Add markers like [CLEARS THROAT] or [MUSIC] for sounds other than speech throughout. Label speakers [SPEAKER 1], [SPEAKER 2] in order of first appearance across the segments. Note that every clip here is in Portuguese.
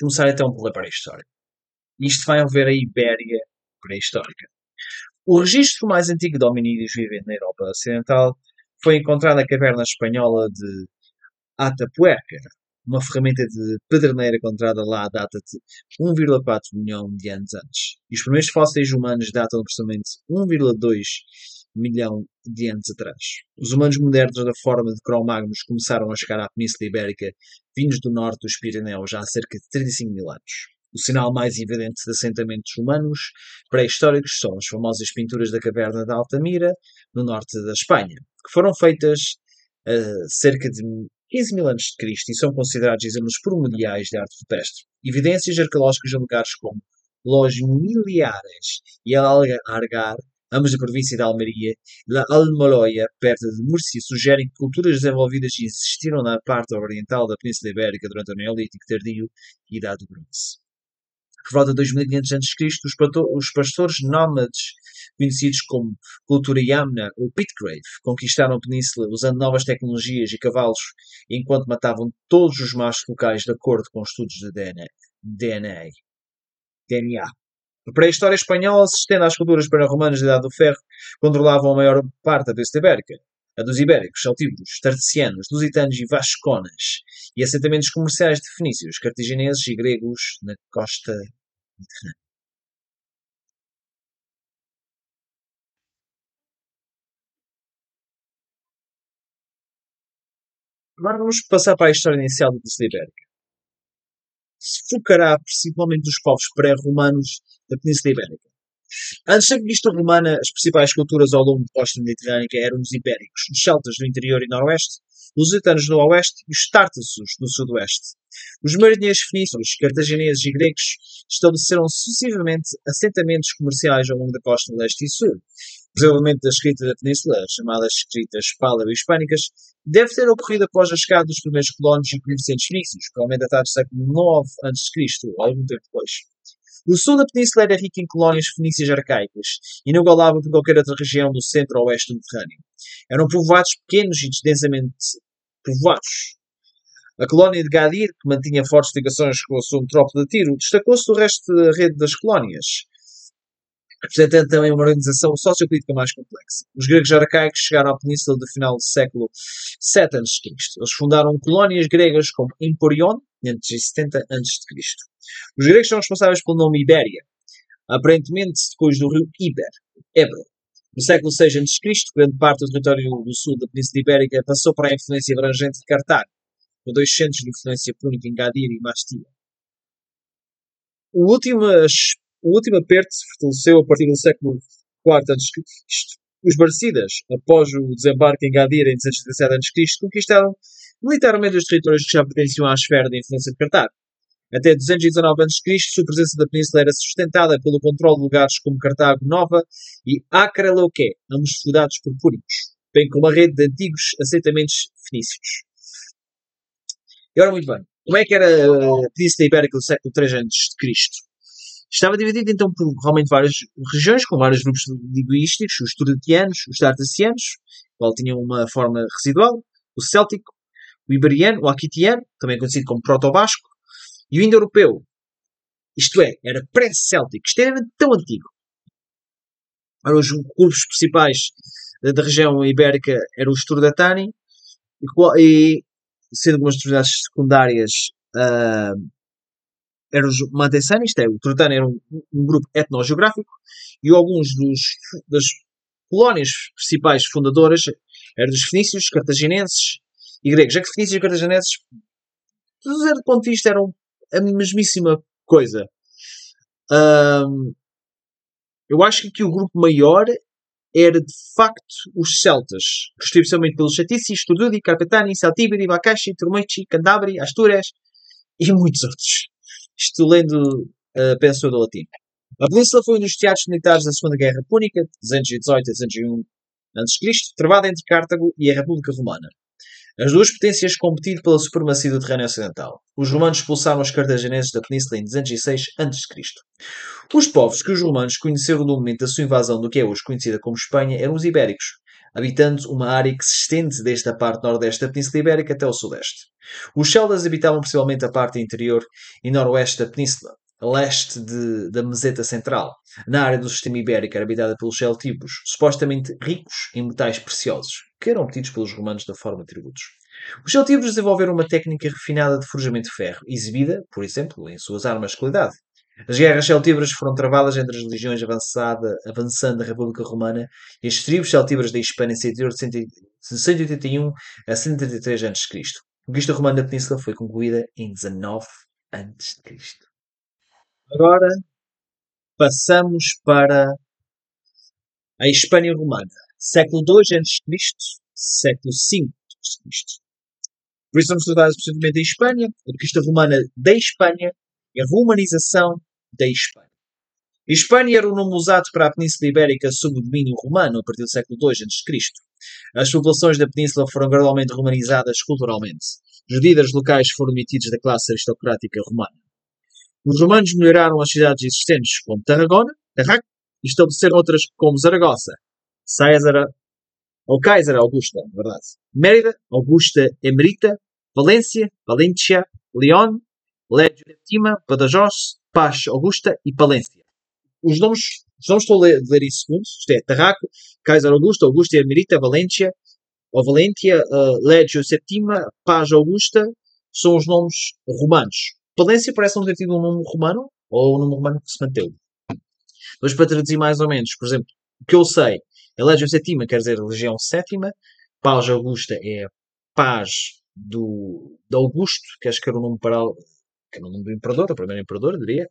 [SPEAKER 1] Vamos começar então pela pré-história. Isto vai haver a Ibéria pré-histórica. O registro mais antigo de hominídeos vivendo na Europa Ocidental foi encontrado na caverna espanhola de Atapuerca, uma ferramenta de pedreneira encontrada lá data de 1,4 milhão de anos antes. E os primeiros fósseis humanos datam aproximadamente 1,2 milhão de anos atrás. Os humanos modernos da forma de Cro-Magnus começaram a chegar à Península Ibérica vindos do norte dos Pirineus já há cerca de 35 mil anos. O sinal mais evidente de assentamentos humanos pré-históricos são as famosas pinturas da caverna de Altamira, no norte da Espanha, que foram feitas uh, cerca de 15 mil anos de Cristo e são considerados exemplos primordiais de arte rupestre. Evidências arqueológicas de lugares como Los Miliares e Algar ambos da província de Almeria, e La Almoloia, perto de Múrcia, sugerem que culturas desenvolvidas existiram na parte oriental da Península Ibérica durante o Neolítico Tardio e Idade do Bronze. Por volta de 2500 a.C., os pastores nómades, conhecidos como cultura Yamna ou Pitgrave, conquistaram a península usando novas tecnologias e cavalos, enquanto matavam todos os machos locais de acordo com estudos de DNA. DNA. DNA. A pré-história espanhola se estende às culturas pré-romanas da Idade do Ferro, controlavam a maior parte da Península Ibérica. A dos ibéricos, celtíberos, tartessianos, lusitanos e vasconas, e assentamentos comerciais de fenícios, cartagineses e gregos na costa mediterrânea. Agora vamos passar para a história inicial da Península Ibérica se focará principalmente nos povos pré-romanos da Península Ibérica. Antes da conquista romana, as principais culturas ao longo da costa mediterrânea eram os ibéricos, os celtas do interior e noroeste, lusitanos no oeste e os tártaros no sudoeste. Os marinheiros fenícios, cartagineses e gregos estabeleceram sucessivamente assentamentos comerciais ao longo da costa leste e sul, desenvolvimento da escrita da península, chamadas escritas paleo-hispânicas, deve ter ocorrido após a chegada dos primeiros colonos e comerciantes fenícios, provavelmente datados do século IX a.C., algum tempo depois. O sul da península era rico em colónias fenícias arcaicas, inigualável por qualquer outra região do centro ou oeste do Mediterrâneo. Eram povoados pequenos e densamente povoados. A colónia de Gadir, que mantinha fortes ligações com a sua metrópole de Tiro, destacou-se do resto da rede das colónias representando também uma organização sociopolítica mais complexa. Os gregos arcaicos chegaram à península do final do século VII a.C. Eles fundaram colónias gregas como Emporion, em 70 a.C. Os gregos são responsáveis pelo nome Ibéria, aparentemente depois do rio Iber, Ebro. No século VI a.C., grande parte do território do sul da Península Ibérica passou para a influência abrangente de Cartago, com dois centros de influência púnica em Gadir e Mastia. O último o último aperto se fortaleceu a partir do século IV a.C. Os Barcidas, após o desembarque em Gadir em 237 a.C., conquistaram militarmente os territórios que já pertenciam à esfera de influência de Cartago. Até 219 a.C., a presença da península era sustentada pelo controle de lugares como Cartago Nova e Acreleuque, ambos fundados por púnicos, bem como a rede de antigos assentamentos fenícios. E ora, muito bem, como é que era a Península Ibérica do século III a.C.? Estava dividido então por realmente várias regiões, com vários grupos linguísticos, os turatianos, os tartacianos, qual tinham uma forma residual, o céltico, o iberiano, o aquitiano, também conhecido como proto-basco, e o indo-europeu. Isto é, era pré-céltico, extremamente tão antigo. Ora, os grupos principais da região ibérica eram os Turdatani, e, e sendo algumas atividades secundárias uh, eram os Mantessani, isto é, o Tratano era um, um grupo etnogeográfico, e alguns dos, das colónias principais fundadoras eram dos fenícios, cartaginenses e gregos. Já que fenícios e cartaginenses, do ponto de vista, eram a mesmíssima coisa. Um, eu acho que aqui o grupo maior era de facto os celtas, especialmente pelos Chatici, Sturdudi, Carpetani, Celtiberi, Bacaxi, Turmeici, Cantabri, Astúrias e muitos outros. Isto lendo uh, penso do latim. A península foi um dos teatros militares da Segunda Guerra Púnica, 218 a 201 a.C., travada entre Cartago e a República Romana. As duas potências competiram pela supremacia do terreno ocidental. Os romanos expulsaram os cartagineses da península em 206 a.C. Os povos que os romanos conheceram no momento da sua invasão do que é hoje conhecida como Espanha eram os ibéricos. Habitando uma área que se estende desde a parte nordeste da Península Ibérica até o sudeste. Os celtas habitavam principalmente a parte interior e noroeste da península, a leste de, da meseta central. Na área do sistema ibérico era habitada pelos celtíberos, supostamente ricos em metais preciosos, que eram obtidos pelos romanos da forma de tributos. Os celtíberos desenvolveram uma técnica refinada de forjamento de ferro, exibida, por exemplo, em suas armas de qualidade. As guerras celtíberas foram travadas entre as legiões avançada, avançando da República Romana e as tribos celtíberas da Hispânia interior de 181 a 133 a.C. A conquista romana da península foi concluída em 19 a.C. Agora passamos para a Hispânia Romana. Século II a.C., século V a.C. Por isso vamos tratar especificamente da Espanha, a conquista romana da Espanha e a romanização da Espanha. Espanha era o nome usado para a Península Ibérica sob o domínio romano a partir do século II a.C. As populações da península foram gradualmente romanizadas culturalmente. Os líderes locais foram emitidos da classe aristocrática romana. Os romanos melhoraram as cidades existentes como Tarragona, Tarraco, e estabeleceram outras como Zaragoza, César, ou Kaiser Augusta, na verdade, Mérida, Augusta Emerita, Valência, Valentia, León, Légio Tima, Badajoz, Paz Augusta e Palência. Os nomes, os nomes estou a ler, ler em segundos, isto é, Tarraco, Kaiser Augusta, Augusta Emerita, Valência, ou Valentia, uh, Legio Septima, Paz Augusta, são os nomes romanos. Palência parece não ter tido um nome romano, ou um nome romano que se manteve. Mas para traduzir mais ou menos, por exemplo, o que eu sei, a Legio Septima quer dizer Legião Sétima, Paz Augusta é paz do, de Augusto, que acho que era o nome para que era o nome do imperador, o primeiro imperador, diria.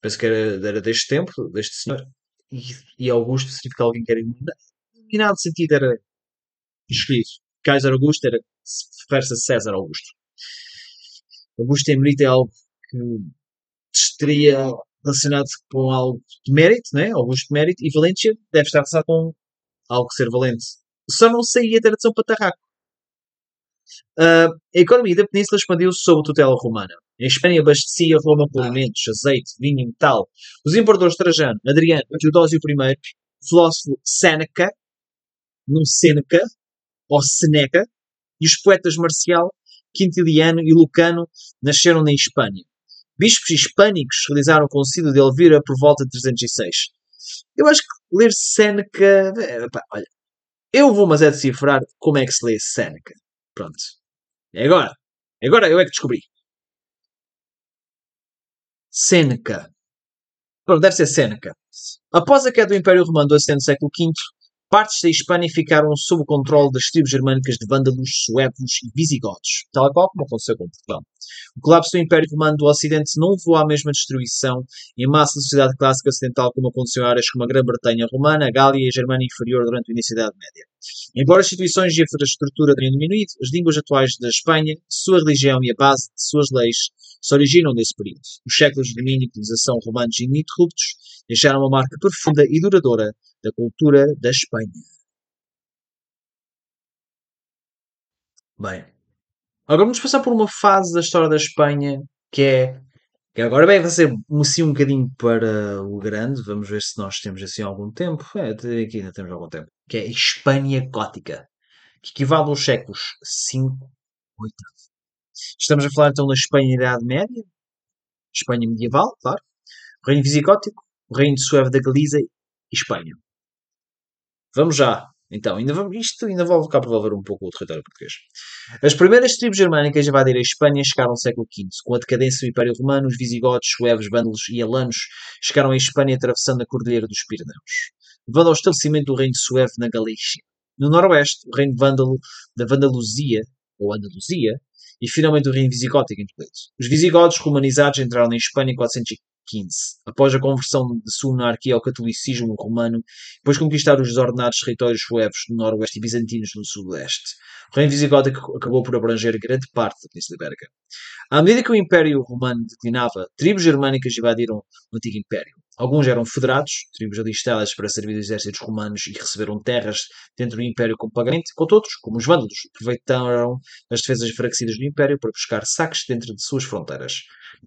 [SPEAKER 1] Penso que era, era deste tempo, deste senhor. E, e Augusto significa alguém que era iluminado. Iluminado sentido era escolhido. Kaiser Augusto era, refere-se a César Augusto. Augusto Emerita é algo que estaria relacionado com algo de mérito, né? Augusto de mérito, e Valência deve estar relacionado com algo ser valente. Só não sei a tradução para Tarraco. Uh, a economia da península expandiu-se sob tutela romana. A Espanha abastecia Roma com alimentos, azeite, vinho e metal. Os imperadores Trajano, Adriano Teodósio I, o filósofo Seneca, não Seneca, ou Seneca, e os poetas Marcial, Quintiliano e Lucano nasceram na Espanha. Bispos hispânicos realizaram o concílio de Elvira por volta de 306. Eu acho que ler Seneca. É, pá, olha, eu vou, mas é decifrar como é que se lê Seneca. Pronto. É agora. É agora eu é que descobri. Seneca. Pronto, deve ser Seneca. Após a queda do Império Romano do no século V, Partes da Hispânia ficaram sob o controle das tribos germânicas de vândalos, suevos e visigodos, tal qual como aconteceu com Portugal. O colapso do Império Romano do Ocidente não levou à mesma destruição em massa da sociedade clássica ocidental como aconteceu em áreas como a Grã-Bretanha Romana, a Gália e a Germânia Inferior durante o início da Idade Média. Embora as instituições e a infraestrutura tenham diminuído, as línguas atuais da Espanha, sua religião e a base de suas leis se originam desse período. Os séculos de domínio e colonização romanos ininterruptos deixaram uma marca profunda e duradoura da cultura da Espanha. Bem, agora vamos passar por uma fase da história da Espanha que é que agora bem, vai ser assim um bocadinho para o grande, vamos ver se nós temos assim algum tempo, é, aqui ainda temos algum tempo, que é a Espanha Gótica, que equivale aos séculos 5, 8. Estamos a falar então da Espanha Idade Média, Espanha medieval, claro, o Reino Visigótico, o Reino de Sueve da Galiza e Espanha. Vamos já. Então, ainda vamos, isto ainda vou para envolver um pouco o território português. As primeiras tribos germânicas a invadir a Espanha chegaram ao século V. Com a decadência do Império Romano, os visigodos, suevos, vândalos e alanos chegaram à Espanha atravessando a Cordilheira dos Pirineus, levando ao estabelecimento do reino suevo na Galícia. No noroeste, o reino vândalo da Vandaluzia, ou Andaluzia, e finalmente o reino visigótico incluído. Os visigodos romanizados entraram na Espanha em 415 após a conversão de sua monarquia ao catolicismo romano, depois de conquistar os desordenados territórios suevos no noroeste e bizantinos no sudoeste. O reino visigótico acabou por abranger grande parte da Península Ibérica. À medida que o Império Romano declinava, tribos germânicas invadiram o antigo Império. Alguns eram federados, tribos alistadas para servir os exércitos romanos e receberam terras dentro do Império como pagamento, enquanto outros, como os vândalos, aproveitaram as defesas enfraquecidas do Império para buscar saques dentro de suas fronteiras.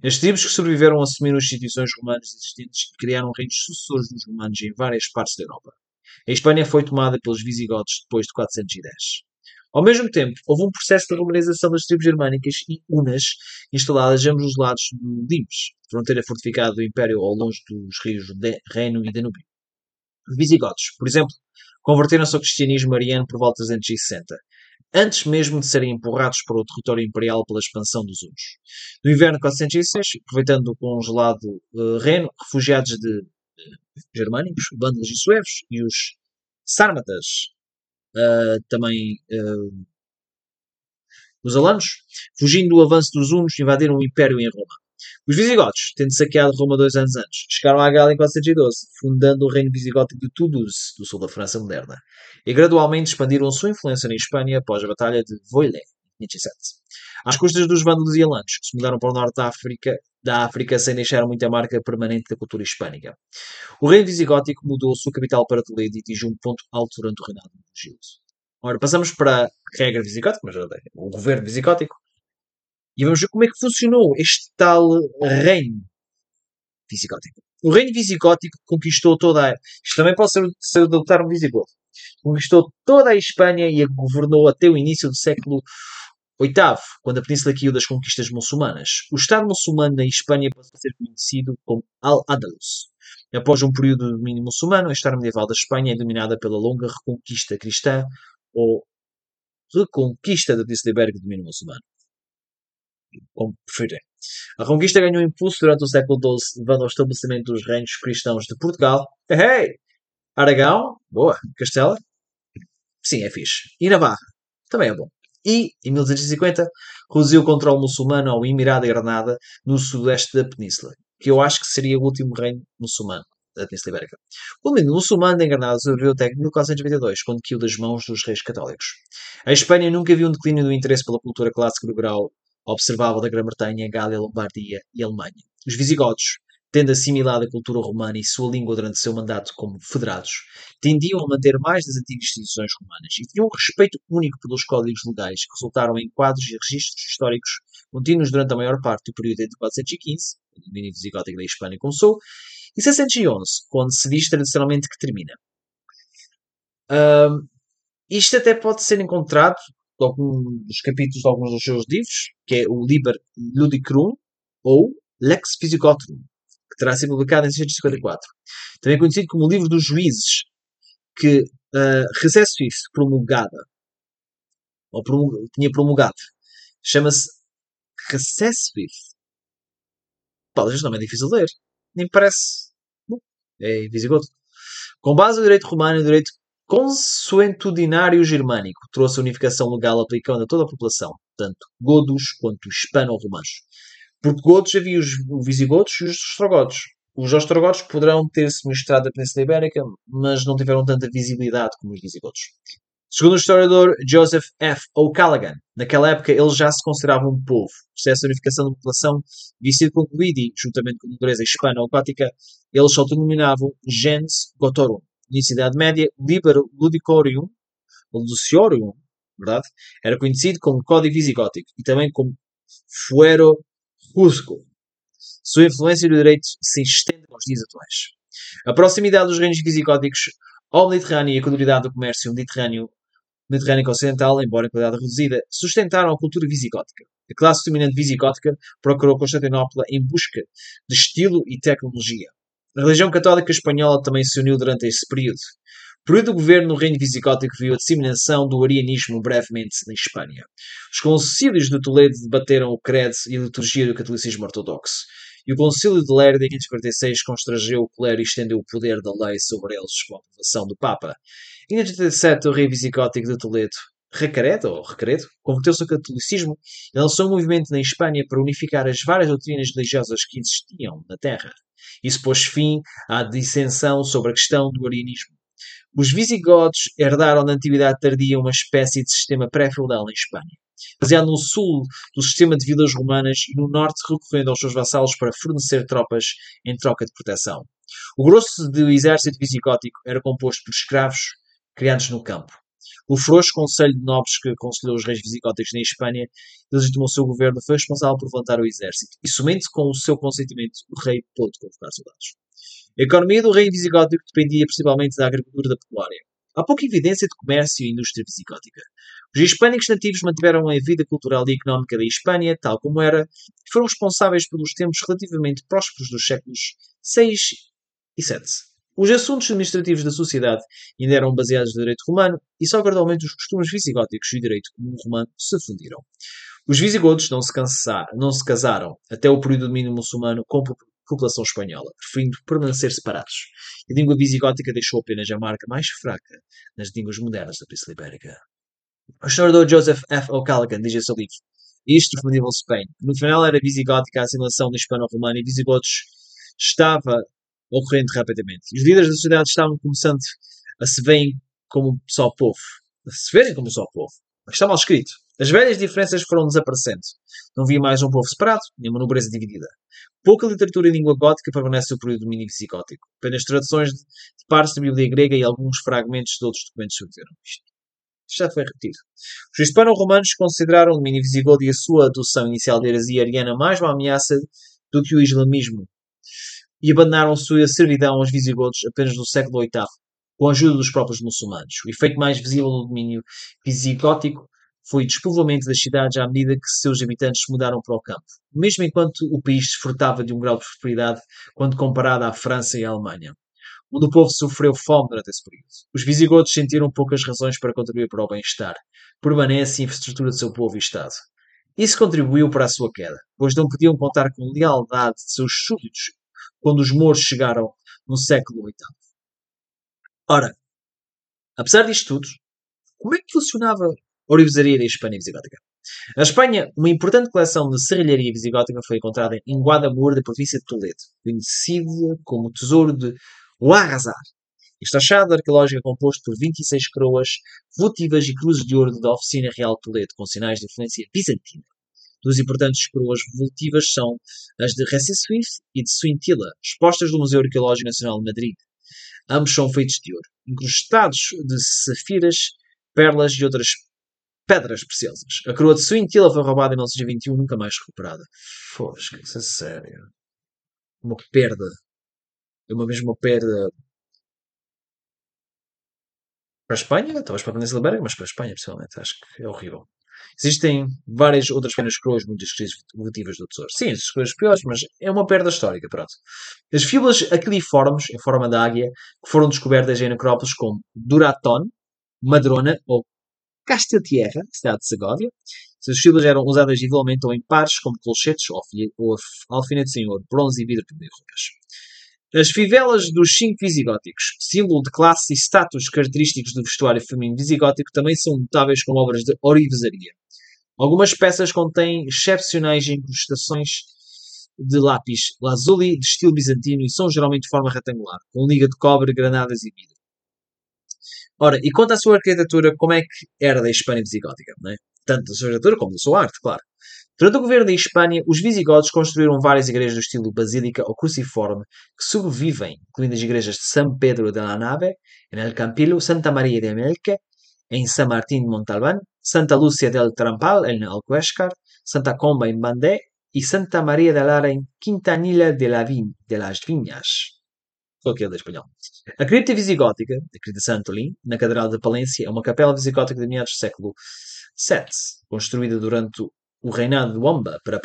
[SPEAKER 1] As tribos que sobreviveram assumiram as instituições romanas existentes e criaram reinos sucessores dos romanos em várias partes da Europa. A Espanha foi tomada pelos visigodos depois de 410. Ao mesmo tempo, houve um processo de romanização das tribos germânicas e unas instaladas ambos os lados do Limes, fronteira fortificada do Império ao longe dos rios de Reino e Danúbio. Os visigodos, por exemplo, converteram-se ao cristianismo mariano por volta de 360, antes mesmo de serem empurrados para o território imperial pela expansão dos hunos. No inverno de 406, aproveitando o congelado uh, Reno, refugiados de uh, germânicos, vândalos e suevos, e os sármatas, uh, também uh, os alanos, fugindo do avanço dos hunos, invadiram o Império em Roma. Os visigodos, tendo saqueado Roma dois anos antes, chegaram à Gália em 412, fundando o reino visigótico de Toulouse, do sul da França moderna, e gradualmente expandiram sua influência na Espanha após a Batalha de Voilet. 1927. Às custas dos vândalos e alãs, se mudaram para o norte da África, da África sem deixar muita marca permanente da cultura hispânica. O reino visigótico mudou sua capital para Toledo e atingiu um ponto alto durante o reinado de Gildo. Ora, passamos para a regra visigótica, mas o governo visigótico, e vamos ver como é que funcionou este tal reino visigótico. O reino visigótico conquistou toda a... Isto também pode ser, ser de um visigodo. Conquistou toda a Espanha e a governou até o início do século VIII, quando a península caiu das conquistas muçulmanas. O Estado muçulmano na Espanha passou a ser conhecido como Al-Andalus. Após um período de domínio muçulmano, a história medieval da Espanha é dominada pela longa reconquista cristã ou reconquista da Península do domínio muçulmano como preferirem. A conquista ganhou impulso durante o século XII, levando ao estabelecimento dos reinos cristãos de Portugal. Hey! Aragão, boa. Castela, sim, é fixe. E Navarra, também é bom. E, em 1250, reduziu o controle muçulmano ao Emirado de Granada, no sudoeste da península, que eu acho que seria o último reino muçulmano da Península Ibérica. O domínio muçulmano em Granada sobreviveu até 1422, quando caiu das mãos dos reis católicos. A Espanha nunca viu um declínio do interesse pela cultura clássica do grau observável da Grã-Bretanha, Gália, Lombardia e Alemanha. Os visigodos, tendo assimilado a cultura romana e sua língua durante seu mandato como federados, tendiam a manter mais das antigas instituições romanas e tinham um respeito único pelos códigos legais que resultaram em quadros e registros históricos contínuos durante a maior parte do período entre 415, quando o domínio visigótico da Espanha começou, e 611, quando se diz tradicionalmente que termina. Um, isto até pode ser encontrado de alguns capítulos de alguns dos seus livros, que é o Liber Ludicrum ou Lex Physicotum, que terá sido publicado em 654. Também conhecido como o Livro dos Juízes, que uh, Recessis promulgada, ou tinha promulgado, chama-se Recessis. Pá, este é difícil de ler. Nem parece. Bom, é visigodo. Com base no direito romano e no direito consuetudinário germânico trouxe a unificação legal aplicando a toda a população, tanto godos quanto hispano-romanos. Porque godos havia os visigodos e os ostrogodos. Os ostrogodos poderão ter-se misturado da Península Ibérica, mas não tiveram tanta visibilidade como os visigodos. Segundo o historiador Joseph F. O'Callaghan, naquela época eles já se consideravam um povo. O processo de unificação da população havia sido concluído e, juntamente com a natureza hispano-gótica, eles se autodenominavam gens gotorum, da Idade Média, Liber Ludicorium, Luciorium, verdade? Era conhecido como Código Visigótico e também como Fuero Rusco. Sua influência no direito se estende aos dias atuais. A proximidade dos reinos visigóticos ao Mediterrâneo e a continuidade do comércio mediterrâneo, mediterrâneo ocidental, embora em qualidade reduzida, sustentaram a cultura visigótica. A classe dominante visigótica procurou Constantinopla em busca de estilo e tecnologia. A religião católica espanhola também se uniu durante esse período. Período do governo no reino visigótico viu a disseminação do arianismo brevemente na Espanha. Os concílios de Toledo debateram o credo e a liturgia do catolicismo ortodoxo. E o concílio de Lerda, em 546, constrangeu o clero e estendeu o poder da lei sobre eles com a aprovação do Papa. Em 87, o rei visigótico de Toledo, Recaredo, ou Recaredo, converteu-se ao catolicismo e lançou um movimento na Espanha para unificar as várias doutrinas religiosas que existiam na terra. Isso pôs fim à dissensão sobre a questão do arianismo. Os visigodos herdaram na Antiguidade Tardia uma espécie de sistema pré-feudal na Espanha, baseado no sul do sistema de vilas romanas e no norte recorrendo aos seus vassalos para fornecer tropas em troca de proteção. O grosso do exército visigótico era composto por escravos criados no campo. O frouxo Conselho de Nobres que aconselhou os reis visigóticos na Espanha e legitimou seu governo foi responsável por levantar o exército, e somente com o seu consentimento o rei pôde convocar soldados. A economia do rei visigótico dependia principalmente da agricultura da pecuária. Há pouca evidência de comércio e indústria visigótica. Os hispânicos nativos mantiveram a vida cultural e económica da Espanha, tal como era, e foram responsáveis pelos tempos relativamente prósperos dos séculos VI e VII. Os assuntos administrativos da sociedade ainda eram baseados no direito romano e só gradualmente os costumes visigóticos e o direito comum romano se fundiram. Os visigodos não se, não se casaram até o período de domínio muçulmano com a população espanhola, preferindo permanecer separados. A língua visigótica deixou apenas a marca mais fraca nas línguas modernas da Península Ibérica. O historiador Joseph F. O'Callaghan diz em seu History of Medieval. No final era visigótica a assimilação do hispano-romano e visigodos estava ocorrendo rapidamente. Os líderes da sociedade estavam começando a se verem como só povo. A se verem como só povo. Mas está mal escrito. As velhas diferenças foram desaparecendo. Não havia mais um povo separado, nem uma nobreza dividida. Pouca literatura em língua gótica permanece sobre o domínio visigótico. Apenas traduções de, de partes da Bíblia grega e alguns fragmentos de outros documentos sobreviveram isto. Já foi repetido. Os hispano-romanos consideraram o domínio visigodo e a sua adoção inicial da heresia ariana mais uma ameaça do que o islamismo e abandonaram sua servidão aos visigodos apenas no século VIII, com a ajuda dos próprios muçulmanos. O efeito mais visível do domínio visigótico foi o despovoamento das cidades à medida que seus habitantes se mudaram para o campo, mesmo enquanto o país desfrutava de um grau de prosperidade quando comparado à França e à Alemanha, onde o povo sofreu fome durante esse período. Os visigodos sentiram poucas razões para contribuir para o bem-estar, permanece a infraestrutura do seu povo e Estado. Isso contribuiu para a sua queda, pois não podiam contar com a lealdade de seus súditos quando os mouros chegaram no século VIII. Ora, apesar disto tudo, como é que funcionava a orivesaria da Espanha visigótica? Na Espanha, uma importante coleção de serralharia visigótica foi encontrada em Guadamur, da província de Toledo, conhecida como Tesouro de Huarrazar. Este achado arqueológico é composto por 26 coroas votivas e cruzes de ouro da Oficina Real de Toledo, com sinais de influência bizantina. Duas importantes coroas votivas são as de Recessuif e de Suintila, expostas no Museu Arqueológico Nacional de Madrid. Ambos são feitos de ouro, incrustados de safiras, perlas e outras pedras preciosas. A coroa de Suintila foi roubada em 1921 nunca mais recuperada. Fosca, isso é sério. Uma perda. É uma mesma perda para a Espanha, talvez para a Península Ibérica, mas para a Espanha, pessoalmente, acho que é horrível. Existem várias outras pequenas coroas muito descritivas do tesouro. Sim, as coisas piores, mas é uma perda histórica, pronto. As fibras aquiliformes, em forma de águia, que foram descobertas em necrópolis como Duraton, Madrona ou Casteltierra, cidade de Segóvia. Essas fibras eram usadas individualmente ou em pares, como colchetes ou alfinetes em ouro, bronze e vidro para roupas. As fivelas dos cinco visigóticos, símbolo de classe e status característicos do vestuário feminino visigótico, também são notáveis como obras de orivesaria. Algumas peças contêm excepcionais incrustações de lápis lazuli de estilo bizantino e são geralmente de forma retangular, com liga de cobre, granadas e vidro. Ora, e quanto à sua arquitetura, como é que era da Espanha visigótica? Não é? Tanto da sua arquitetura como da sua arte, claro. Durante o governo da Espanha, os visigodos construíram várias igrejas do estilo basílica ou cruciforme que sobrevivem, incluindo as igrejas de San Pedro de la Nave, em El Campillo, Santa Maria de Melque, em San Martín de Montalbán, Santa Lúcia del Trampal, em Alcuéscar, Santa Comba, em Bandé, e Santa Maria de Lara, em Quintanilla de, la Vin, de las Vinhas. Aquele da espanhol. A cripta visigótica, a cripta Santolin, na Catedral de Palência, é uma capela visigótica de meados do século VII, construída durante o reinado de Wamba para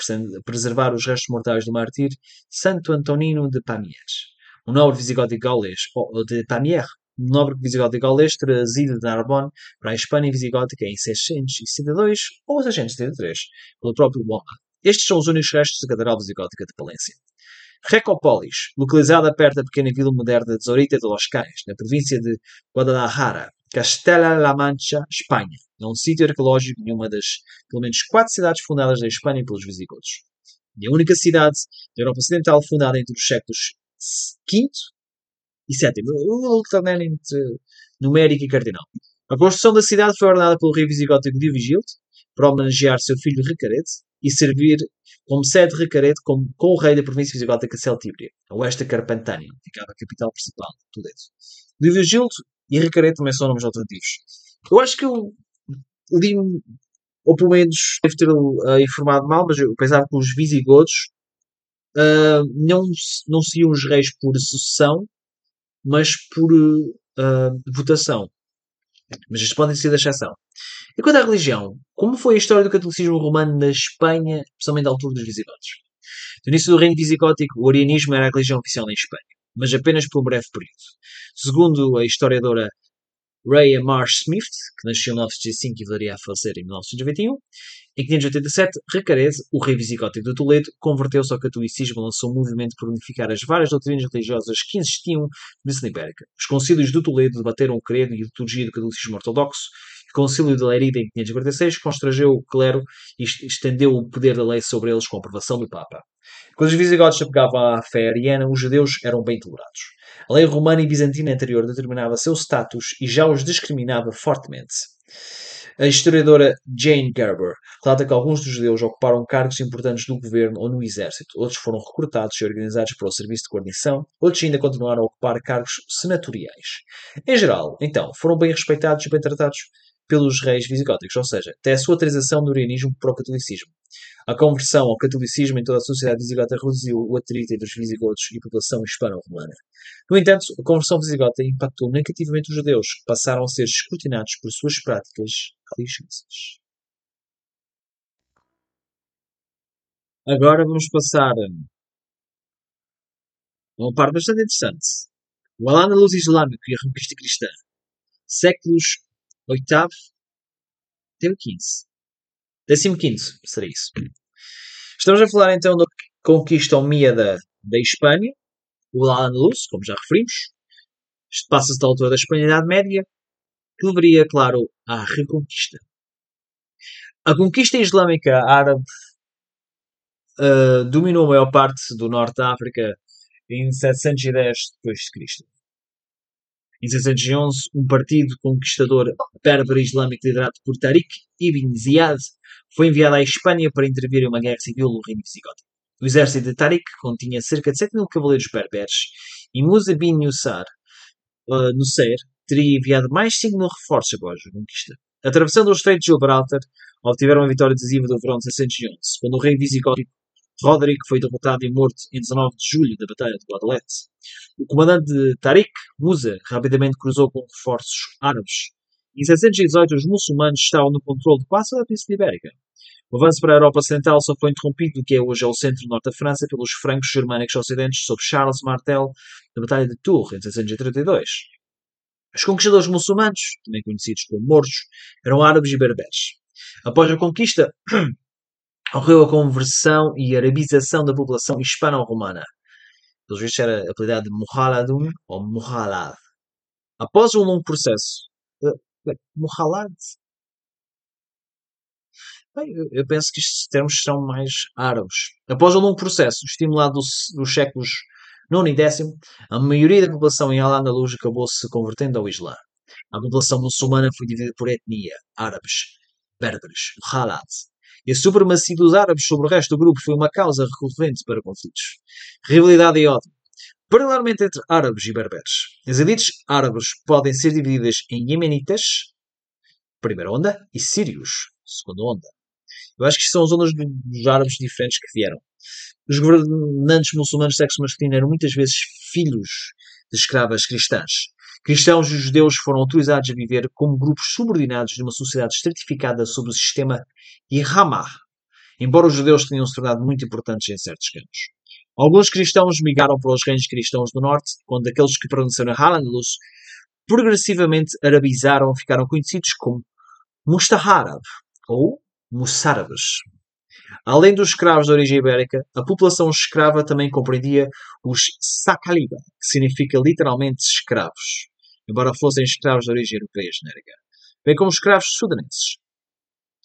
[SPEAKER 1] preservar os restos mortais do mártir Santo Antonino de Pamiers, um nobre visigótico gaulês, ou de Pamiers, nobre visigótico gaulês trazido de Narbonne para a Espanha visigótica em 672 ou 673 pelo próprio Wamba. Estes são os únicos restos da Catedral Visigótica de Palência. Recopólis, localizada perto da pequena vila moderna de Zorita de los Cais, na província de Guadalajara, Castela-La Mancha, Espanha. É um sítio arqueológico de uma das, pelo menos, quatro cidades fundadas da Espanha pelos visigodos. É a única cidade da Europa Ocidental fundada entre os séculos V e VII, alternamente numérico e cardinal. A construção da cidade foi ordenada pelo rei visigótico Diogildo para homenagear seu filho Recarete e servir como sede de Recarete com, com o rei da província visigótica Celtíbria, a oeste da Carpantânia, ficava a capital principal, Toledo. Diogildo e Recarete também são nomes alternativos. Eu acho que eu li, ou pelo menos devo ter uh, informado mal, mas eu pensava que os visigodos uh, não, não seriam os reis por sucessão, mas por uh, votação. Mas isto podem ser da exceção. E quanto à religião, como foi a história do catolicismo romano na Espanha, especialmente à altura dos visigodos? No início do reino visigótico, o arianismo era a religião oficial em Espanha, mas apenas por um breve período. Segundo a historiadora Ray Marsh Smith, que nasceu em 1905 e viria a falecer em 1921, em 587, Recarese, o rei visigótico de Toledo, converteu-se ao catolicismo e lançou um movimento para unificar as várias doutrinas religiosas que existiam na Península Ibérica. Os concílios de Toledo debateram o credo e a liturgia do catolicismo ortodoxo, concílio de Lerida em 546 constrangeu o clero e estendeu o poder da lei sobre eles com aprovação do Papa. Quando os visigodos se apegavam à fé ariana, os judeus eram bem tolerados. A lei romana e bizantina anterior determinava seu status e já os discriminava fortemente. A historiadora Jane Gerber relata que alguns dos judeus ocuparam cargos importantes do governo ou no exército, outros foram recrutados e organizados para o serviço de guarnição, outros ainda continuaram a ocupar cargos senatoriais. Em geral, então, foram bem respeitados e bem tratados pelos reis visigóticos, ou seja, até a sua autorização do arianismo para o catolicismo. A conversão ao catolicismo em toda a sociedade visigota reduziu o atrito entre os visigodos e a população hispano-romana. No entanto, a conversão visigota impactou negativamente os judeus, que passaram a ser escrutinados por suas práticas religiosas. Agora vamos passar a uma parte bastante interessante. O Alana Luz Islâmico e a Reconquista Cristã. Séculos oitavo, teve 15. Décimo quinto, será isso. Estamos a falar então da conquista omíada da Espanha, o Al-Andalus, como já referimos. Isto passa-se da altura da Espanha Idade Média, que levaria, claro, à Reconquista. A conquista islâmica árabe uh, dominou a maior parte do norte da África em 710 d.C. Em 611, um partido conquistador berber islâmico liderado por Tariq ibn Ziyad foi enviado à Espanha para intervir em uma guerra civil no reino visigótico. O exército de Tariq continha cerca de 7 mil cavaleiros berberes e Musa bin Yusar, uh, no Ser, teria enviado mais 5 mil reforços após a conquista. Atravessando o Estreito de Gibraltar, obtiveram a vitória decisiva do verão de 611, quando o rei visigótico Roderick foi derrotado e morto em 19 de julho da Batalha de Guadalete. O comandante Tariq Musa rapidamente cruzou com reforços árabes. Em 718, os muçulmanos estavam no controle de quase a Península Ibérica. O avanço para a Europa Ocidental só foi interrompido do que é hoje o centro-norte da França pelos francos germânicos ocidentes sob Charles Martel na Batalha de Tours em 732. Os conquistadores muçulmanos, também conhecidos como moros, eram árabes e berberes. Após a conquista, [CLEARS THROAT] ocorreu a conversão e arabização da população hispano-romana. Pelos vistos era apelidado de Muhaladun ou Muhalad. Após um longo processo. Uh, Muhalad? Bem, eu, penso que estes termos são mais árabes. Após um longo processo, estimulado dos, dos séculos IX e X, a maioria da população em Al-Andalus acabou se convertendo ao Islã. A população muçulmana foi dividida por etnia, árabes, berberes, Muhalad, e a supremacia dos árabes sobre o resto do grupo foi uma causa recorrente para conflitos. Rivalidade e ódio. Paralelamente entre árabes e berberes. As elites árabes podem ser divididas em iemenitas, primeira onda, e sírios, segunda onda. Eu acho que são as ondas dos árabes diferentes que vieram. Os governantes muçulmanos sexo masculino eram muitas vezes filhos de escravas cristãs. Cristãos e judeus foram autorizados a viver como grupos subordinados de uma sociedade estratificada sob o sistema Iramah, embora os judeus tenham se tornado muito importantes em certos campos. Alguns cristãos migraram para os reinos cristãos do norte, quando aqueles que permaneceram em Al-Andalus progressivamente arabizaram e ficaram conhecidos como Mustaharab ou Mussárabes. Além dos escravos de origem ibérica, a população escrava também compreendia os Sakaliba, que significa literalmente escravos, embora fossem escravos de origem europeia genérica, bem como escravos sudaneses.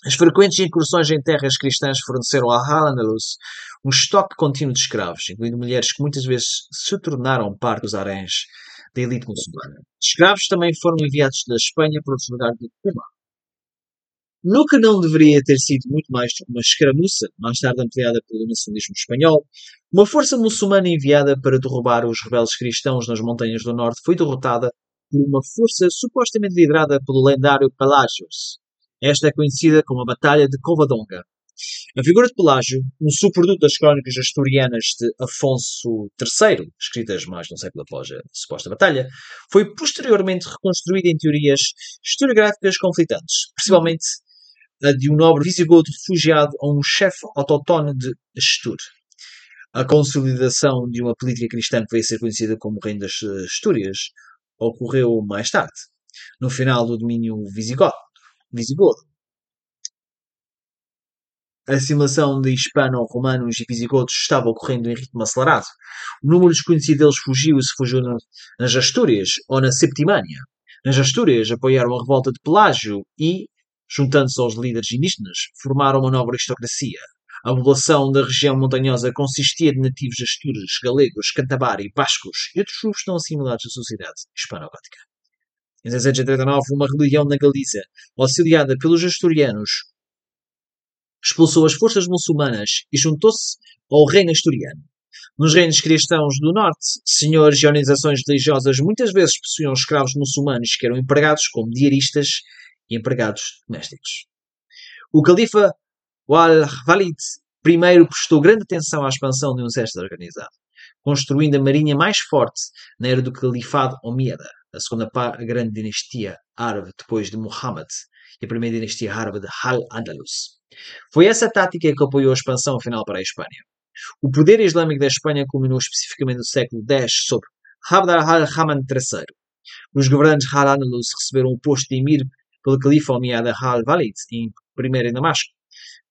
[SPEAKER 1] As frequentes incursões em terras cristãs forneceram a Al-Andalus um estoque contínuo de escravos, incluindo mulheres que muitas vezes se tornaram parte dos haréns da elite muçulmana. Escravos também foram enviados da Espanha para outros lugares de Cuba, no que não deveria ter sido muito mais do que uma escaramuça, mais tarde ampliada pelo nacionalismo espanhol, uma força muçulmana enviada para derrubar os rebeldes cristãos nas montanhas do norte foi derrotada por uma força supostamente liderada pelo lendário Pelágios. Esta é conhecida como a Batalha de Covadonga. A figura de Pelágio, um subproduto das crónicas asturianas de Afonso III, escritas mais de um século após a suposta batalha, foi posteriormente reconstruída em teorias historiográficas conflitantes, principalmente de um nobre visigodo refugiado a um chefe autóctone de Astur. A consolidação de uma política cristã que veio a ser conhecida como Reino das Astúrias ocorreu mais tarde, no final do domínio visigodo. visigodo. A assimilação de hispano-romanos e visigodos estava ocorrendo em ritmo acelerado. O número desconhecido deles fugiu e se fugiu nas Astúrias ou na Septimânia. Nas Astúrias apoiaram a revolta de Pelágio e, juntando-se aos líderes indígenas, formaram uma nova aristocracia. A população da região montanhosa consistia de nativos astures, galegos, cantabari, bascos e outros grupos não assimilados à sociedade hispano-gótica. Em 1639, uma rebelião na Galiza, auxiliada pelos asturianos, expulsou as forças muçulmanas e juntou-se ao reino asturiano. Nos reinos cristãos do norte, senhores e organizações religiosas muitas vezes possuíam escravos muçulmanos que eram empregados como diaristas e empregados domésticos. O califa Wal-Walid I prestou grande atenção à expansão de um exército organizado, construindo a marinha mais forte na era do califado Omíada, a segunda grande dinastia árabe depois de Muhammad e a primeira dinastia árabe de Al-Andalus. Foi essa tática que apoiou a expansão final para a Espanha. O poder islâmico da Espanha culminou especificamente no século X sob Abd al-Rahman III. Os governantes Al-Andalus receberam o posto de emir pelo califa Omiyad al-Walid em primeiro em Damasco,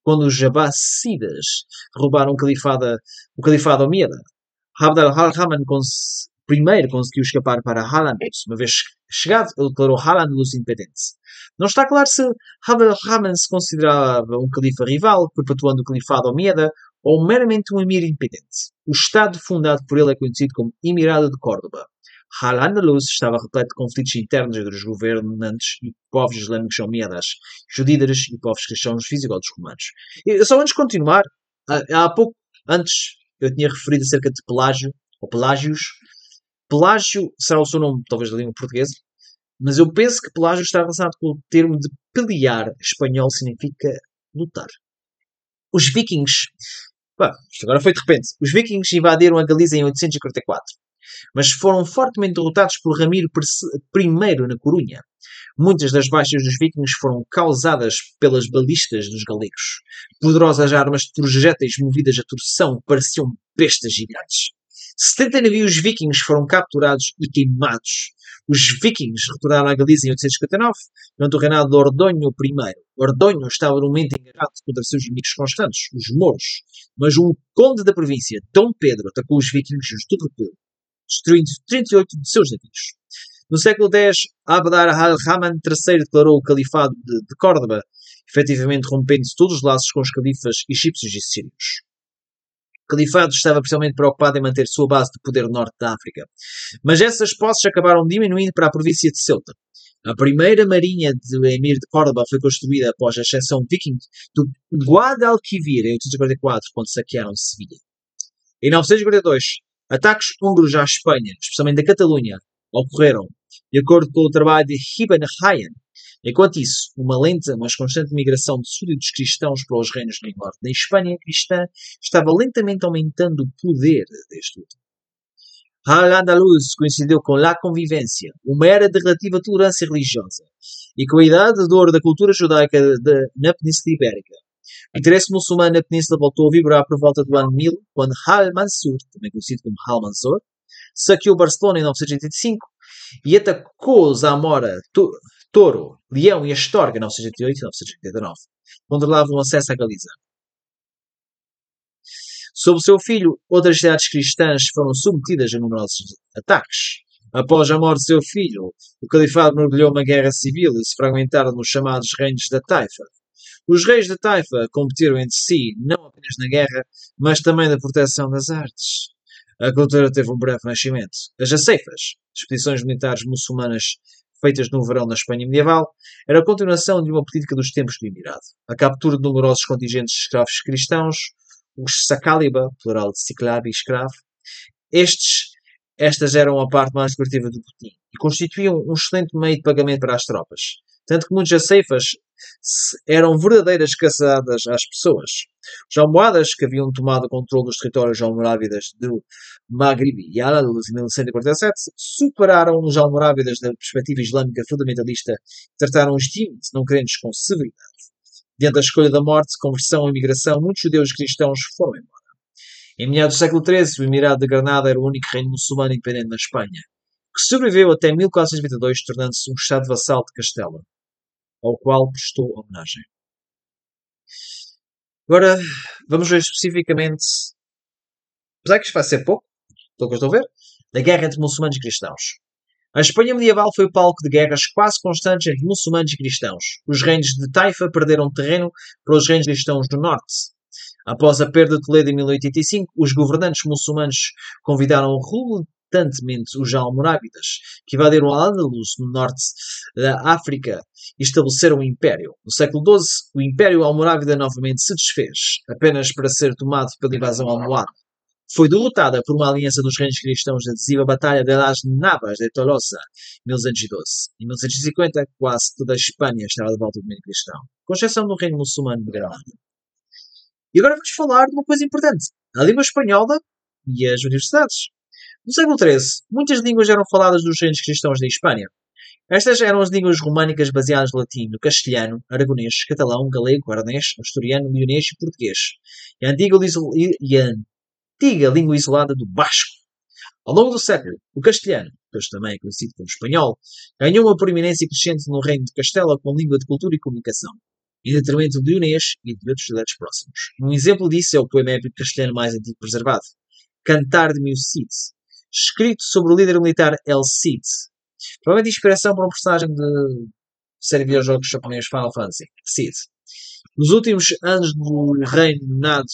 [SPEAKER 1] quando os Abbasidas roubaram o califado, o. Abd al-Rahman primeiro conseguiu escapar para Al-Andalus. Uma vez chegado, ele declarou Al-Andalus independente. Não está claro se Abd al-Rahman se considerava um califa rival, perpetuando o califado Omiyad, ou meramente um emir independente. O estado fundado por ele é conhecido como Emirado de Córdoba. Al-Andalus estava repleto de conflitos internos entre os governantes e povos islâmicos omíadas, judídares e povos cristãos visigodos romanos. E, só antes de continuar, há pouco, antes, eu tinha referido acerca de Pelágio, ou Pelágios. Pelágio será o seu nome, talvez da língua portuguesa, mas eu penso que Pelágio está relacionado com o termo de pelear, espanhol significa lutar. Os vikings, isto agora foi de repente, os vikings invadiram a Galiza em 844 mas foram fortemente derrotados por Ramiro I na Corunha. Muitas das baixas dos vikings foram causadas pelas balistas dos galegos. Poderosas armas de projéteis movidas a torção pareciam bestas gigantes. 70 navios vikings foram capturados e queimados. Os vikings retornaram à Galiza em 859, durante o reinado de Ordonho I. Ordonho estava no momento engajado contra seus inimigos constantes, os mouros, mas um conde da província, Dom Pedro, atacou os vikings de todo destruindo 38 de seus navios. No século X, Abd al-Rahman III declarou o califado de, de Córdoba, efetivamente rompendo todos os laços com os califas egípcios e sírios. O califado estava principalmente preocupado em manter sua base de poder no norte da África. Mas essas posses acabaram diminuindo para a província de Ceuta. A primeira marinha do emir de Córdoba foi construída após a exceção viking do Guadalquivir em 844, quando saquearam Sevilha. Em 942, Ataques húngaros à Espanha, especialmente da Catalunha, ocorreram, de acordo com o trabalho de Ibn Hayyan. Enquanto isso, uma lenta, mas constante migração de súditos cristãos para os reinos do norte da Espanha cristã estava lentamente aumentando o poder deste último. Al-Andalus coincidiu com La Convivência, uma era de relativa tolerância religiosa, e com a idade de ouro da cultura judaica de, na Península Ibérica. O interesse muçulmano na península voltou a vigorar por volta do ano 1000, quando Al-Mansur, também conhecido como Al-Mansur, saqueou Barcelona em 985 e atacou Zamora, Toro, Leão e Astorga em 988 e 989. Controlavam o acesso à Galiza. Sob seu filho, outras cidades cristãs foram submetidas a numerosos ataques. Após a morte de seu filho, o califado mergulhou uma guerra civil e se fragmentaram nos chamados reinos da Taifa. Os reis da Taifa competiram entre si não apenas na guerra, mas também na proteção das artes. A cultura teve um breve nascimento. As aceifas, expedições militares muçulmanas feitas no verão na Espanha medieval, era a continuação de uma política dos tempos do Emirado. A captura de numerosos contingentes de escravos cristãos, os Sakaliba, plural de ciclab e escravo, estes, estas eram a parte mais lucrativa do botim. e constituíam um excelente meio de pagamento para as tropas. Tanto que muitas ceifas eram verdadeiras caçadas às pessoas. Os almohadas, que haviam tomado controle dos territórios almorávidas do Maghreb e Al-Andalus em 1147, superaram os almorávidas da perspectiva islâmica fundamentalista e trataram os jeans não crentes com severidade. Diante da escolha da morte, conversão e imigração, muitos judeus cristãos foram embora. Em meados do século XIII, o Emirado de Granada era o único reino muçulmano independente na Espanha, que sobreviveu até 1422, tornando-se um estado vassal de Castela ao qual prestou homenagem. Agora, vamos ver especificamente, apesar que isto vai ser pouco, pelo que estou a ver, da guerra entre muçulmanos e cristãos. A Espanha medieval foi palco de guerras quase constantes entre muçulmanos e cristãos. Os reinos de Taifa perderam terreno para os reinos cristãos do norte. Após a perda de Toledo em 1085, os governantes muçulmanos convidaram constantemente os almorávidas, que invadiram a Andalus, no norte da África, e estabeleceram um império. No século XII, o Império Almorávida novamente se desfez, apenas para ser tomado pela invasão almohade. Foi derrotada por uma aliança dos reinos cristãos na decisiva Batalha de las Navas de Tolosa, em 1212. Em 1250, quase toda a Espanha estava de volta do domínio cristão, com exceção do reino muçulmano de Granada. E agora vamos falar de uma coisa importante: a língua espanhola e as universidades. No século XIII, muitas línguas eram faladas dos reinos cristãos da Espanha. Estas eram as línguas românicas baseadas no latim, no castelhano, aragonês, catalão, galego, aranês, asturiano, leonês e português. E a antiga, e a antiga língua isolada do basco. Ao longo do século, o castelhano, depois também conhecido como espanhol, ganhou uma proeminência crescente no reino de Castela como língua de cultura e comunicação, em detrimento do leonês e de outros dialetos próximos. Um exemplo disso é o poema épico castelhano mais antigo preservado, Cantar de Mil escrito sobre o líder militar El Cid. Provavelmente inspiração para um personagem de série de videojogos japonês Final Fantasy, Cid. Nos últimos anos do reinado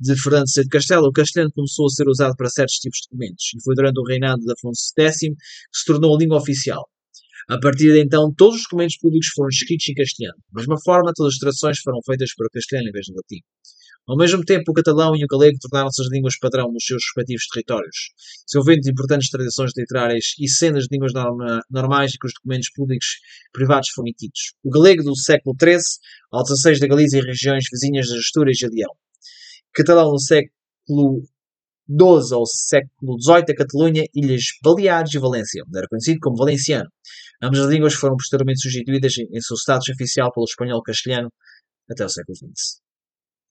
[SPEAKER 1] de Fernando VI Castelo, o castelhano começou a ser usado para certos tipos de documentos, e foi durante o reinado de Afonso X que se tornou a língua oficial. A partir de então, todos os documentos públicos foram escritos em castelhano. Da mesma forma, todas as traduções foram feitas para o castelhano em vez do latim. Ao mesmo tempo, o catalão e o galego tornaram-se as línguas padrão nos seus respectivos territórios, desenvolvendo importantes tradições literárias e cenas de línguas norma, normais e que os documentos públicos privados foram emitidos. O galego do século XIII ao XVI da Galícia e regiões vizinhas de Astúrias e Leão. Catalão no século XII ao século XVIII a Catalunha, Ilhas Baleares e Valência, onde era conhecido como valenciano. Ambas as línguas foram posteriormente substituídas em seu status oficial pelo espanhol castelhano até o século XX.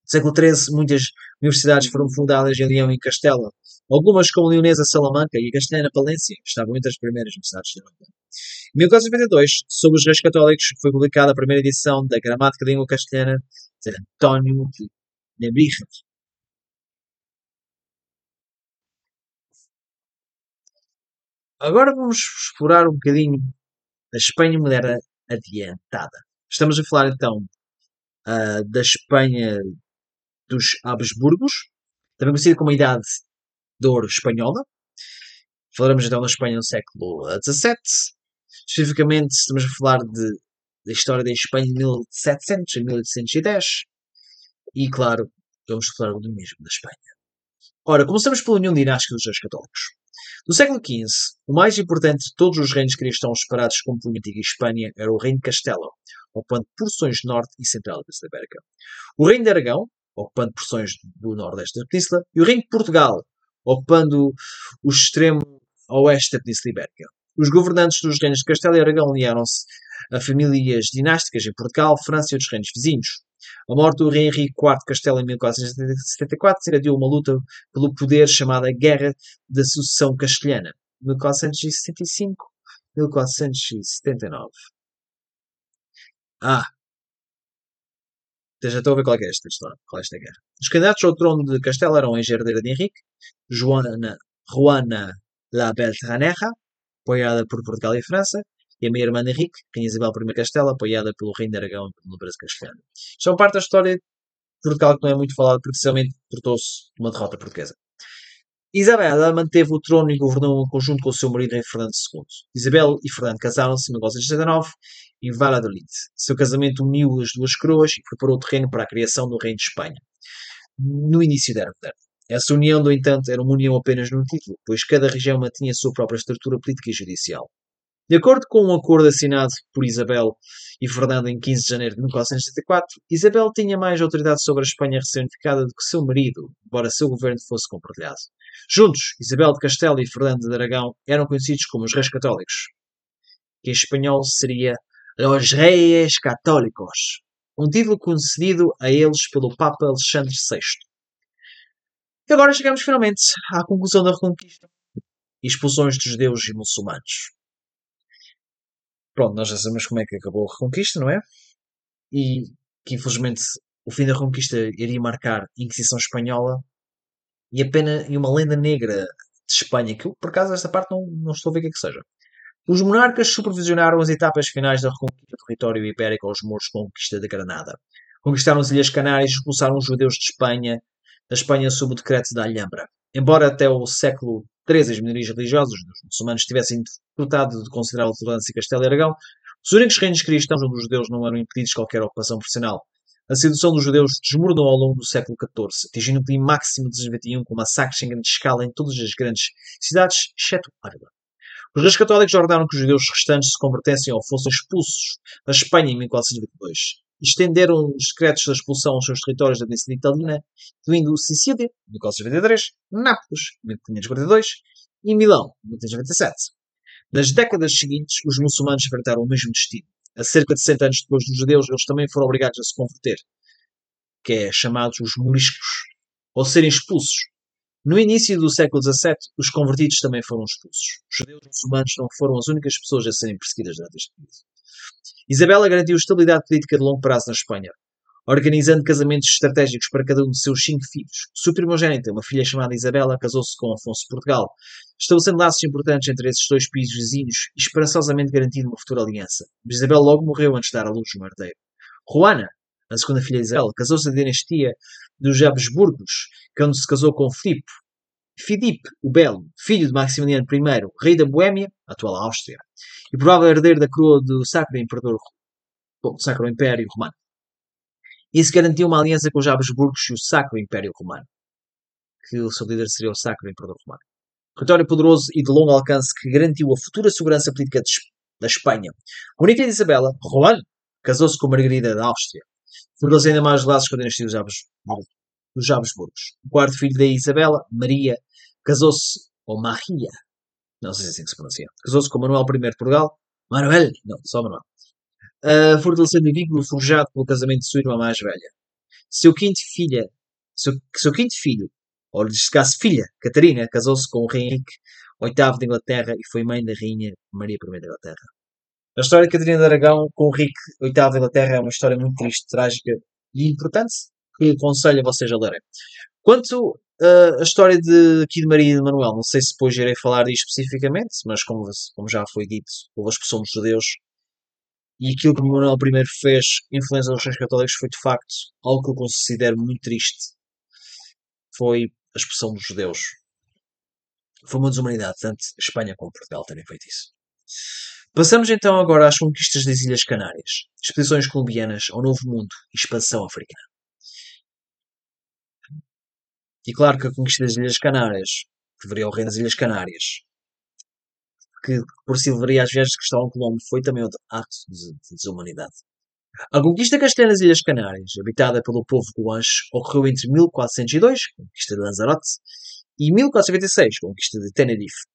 [SPEAKER 1] Século XIII, muitas universidades foram fundadas em Leão e Castela. Algumas, como a Leonesa Salamanca e a Castelhana Palência, estavam entre as primeiras universidades da Europa. Em 1492, sob os reis católicos, foi publicada a primeira edição da Gramática da Língua Castelhana de António de Nebrijas. Agora vamos explorar um bocadinho a Espanha moderna adiantada. Estamos a falar então uh, da Espanha dos Habsburgos, também conhecida como a Idade de Ouro Espanhola. Falaremos então da Espanha no século XVII. Especificamente, estamos a falar de, da história da Espanha de 1700 a 1810. E, claro, vamos falar do mesmo da Espanha. Ora, começamos pela União Dinástica dos Reis Católicos. No século XV, o mais importante de todos os reinos cristãos separados como por antiga Espanha era o Reino de Castelo, ocupando porções norte e central da Ibérica. O Reino de Aragão, ocupando porções do nordeste da Península, e o Reino de Portugal, ocupando o extremo oeste da Península Ibérica. Os governantes dos reinos de Castelo e Aragão liaram-se a famílias dinásticas em Portugal, França e outros reinos vizinhos. A morte do rei Henrique IV de Castelo em 1474 desencadeou uma luta pelo poder chamada Guerra da Sucessão Castelhana, 1475-1479. Ah, já estou a ver qual é, é esta história, qual é esta guerra. Os candidatos ao trono de Castelo eram a herdeira de Henrique, Joana, Juana la Beltraneja, apoiada por Portugal e França, e a meia-irmã de Henrique, Rainha Isabel I Castelo, apoiada pelo Reino de Aragão e pelo. Isto é uma parte da história de Portugal que não é muito falada, porque precisamente tratou-se de uma derrota portuguesa. Isabel manteve o trono e governou em conjunto com seu marido, Fernando II. Isabel e Fernando casaram-se em 1969 em Valladolid. Seu casamento uniu as duas coroas e preparou o terreno para a criação do Reino de Espanha. No início da Era Moderna. Essa união, no entanto, era uma união apenas no título, pois cada região mantinha a sua própria estrutura política e judicial. De acordo com um acordo assinado por Isabel e Fernando em 15 de janeiro de 1474, Isabel tinha mais autoridade sobre a Espanha recém-unificada do que seu marido, embora seu governo fosse compartilhado. Juntos, Isabel de Castelo e Fernando de Aragão eram conhecidos como os Reis Católicos, que em espanhol seria Los Reyes Católicos, um título concedido a eles pelo Papa Alexandre VI. E agora chegamos finalmente à conclusão da Reconquista e expulsões de judeus e muçulmanos. Pronto, nós já sabemos como é que acabou a Reconquista, não é? E que infelizmente o fim da Reconquista iria marcar a Inquisição Espanhola e a pena e uma lenda negra de Espanha, que eu, por acaso, esta parte não, não estou a ver o que é que seja. Os monarcas supervisionaram as etapas finais da reconquista do território ibérico aos muros de conquista de Granada. Conquistaram as Ilhas Canárias e expulsaram os judeus de Espanha, da Espanha sob o decreto da Alhambra. Embora até o século XIII as minorias religiosas dos muçulmanos tivessem dotado de considerável tolerância Castelo e Aragão, os únicos reinos cristãos onde os judeus não eram impedidos de qualquer ocupação profissional. A sedução dos judeus desmoronou ao longo do século XIV, atingindo o clima máximo de 1921 com massacres em grande escala em todas as grandes cidades, exceto Áraba. Os reis católicos ordenaram que os judeus restantes se convertessem ou fossem expulsos da Espanha em 1422. Estenderam os decretos da expulsão aos seus territórios da Península Italina, incluindo Sicília, em 1493, Nápoles, em 1542 e Milão, em 1597. Nas décadas seguintes, os muçulmanos enfrentaram o mesmo destino. A cerca de 100 anos depois dos judeus, eles também foram obrigados a se converter, que é chamados os moriscos, ou serem expulsos. No início do século XVII, os convertidos também foram expulsos. Os judeus muçulmanos não foram as únicas pessoas a serem perseguidas durante este período. Isabela garantiu estabilidade política de longo prazo na Espanha organizando casamentos estratégicos para cada um de seus cinco filhos. Sua primogênita, uma filha chamada Isabela, casou-se com Afonso Portugal, estabelecendo laços importantes entre esses dois países vizinhos e esperançosamente garantindo uma futura aliança. Mas Isabel logo morreu antes de dar à luz um herdeiro. Juana, a segunda filha de Isabel, casou-se na dinastia dos Habsburgos, quando se casou com Filipe. Filipe o Belo, filho de Maximiliano I, rei da Boêmia, atual Áustria, e provável herdeiro da coroa do Sacro Imperador, bom, Sacro Império Romano. Isso garantiu uma aliança com os Habsburgos e o Sacro Império Romano, que o seu líder seria o Sacro Imperador Romano. Território poderoso e de longo alcance que garantiu a futura segurança política da Espanha. A única de Isabela, Juan, casou-se com Margarida da Áustria, fortalecendo ainda mais laços com a dinastia dos, dos Habsburgos. O quarto filho da Isabela, Maria, casou-se com Maria, não sei se é assim que se pronuncia, casou-se com Manuel I de Portugal, Manuel, não, só Manuel, uh, fortalecendo o vínculo forjado pelo casamento de sua irmã mais velha. Seu quinto filha, seu, seu quinto filho, ou neste caso filha, Catarina, casou-se com o rei Henrique VIII de Inglaterra e foi mãe da rainha Maria I de Inglaterra. A história de Catarina de Aragão com o Henrique VIII de Inglaterra é uma história muito triste, trágica e importante que aconselho a vocês a lerem. Quanto uh, a história de, aqui Maria de Manuel, não sei se depois irei falar disso especificamente, mas como, como já foi dito, expulsão dos judeus e aquilo que Manuel I fez, influência dos reis católicos, foi de facto algo que eu considero muito triste. Foi a expulsão dos judeus. Foi uma desumanidade, tanto Espanha como Portugal terem feito isso. Passamos então agora às conquistas das Ilhas Canárias, expedições colombianas ao Novo Mundo e expansão africana. E claro que a conquista das Ilhas Canárias, que deveria o rei das Ilhas Canárias, que por si levaria às viagens de Cristóvão Colombo foi também outro ato de, de desumanidade. A conquista castelhana das Ilhas Canárias, habitada pelo povo guanche, ocorreu entre 1402, conquista de Lanzarote, e 1426, conquista de Tenerife.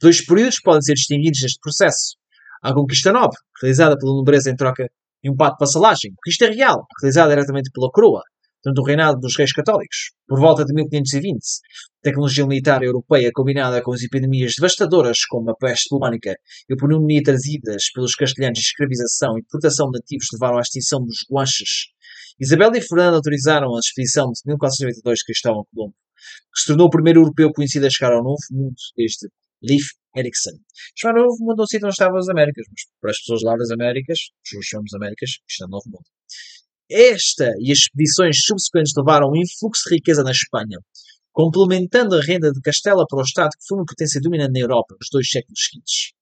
[SPEAKER 1] Dois períodos podem ser distinguidos neste processo. A conquista nobre, realizada pela nobreza em troca de um pato de vassalagem. Conquista real, realizada diretamente pela coroa, durante o reinado dos reis católicos, por volta de 1520. Tecnologia militar europeia combinada com as epidemias devastadoras como a peste bubónica e a pneumonia trazidas pelos castelhanos de escravização e deportação de nativos levaram à extinção dos guanches. Isabel e Fernando autorizaram a expedição de 1492 de Cristóvão Colombo, que se tornou o primeiro europeu conhecido a chegar ao Novo Mundo desde Leif Erikson. Chegar ao Novo Mundo não sítio onde estavam as Américas, mas para as pessoas lá das Américas, os chamamos Américas, isto é Novo Mundo. Esta e as expedições subsequentes levaram um influxo de riqueza na Espanha, complementando a renda de Castela para o Estado que foi uma potência dominante na Europa nos dois séculos seguintes.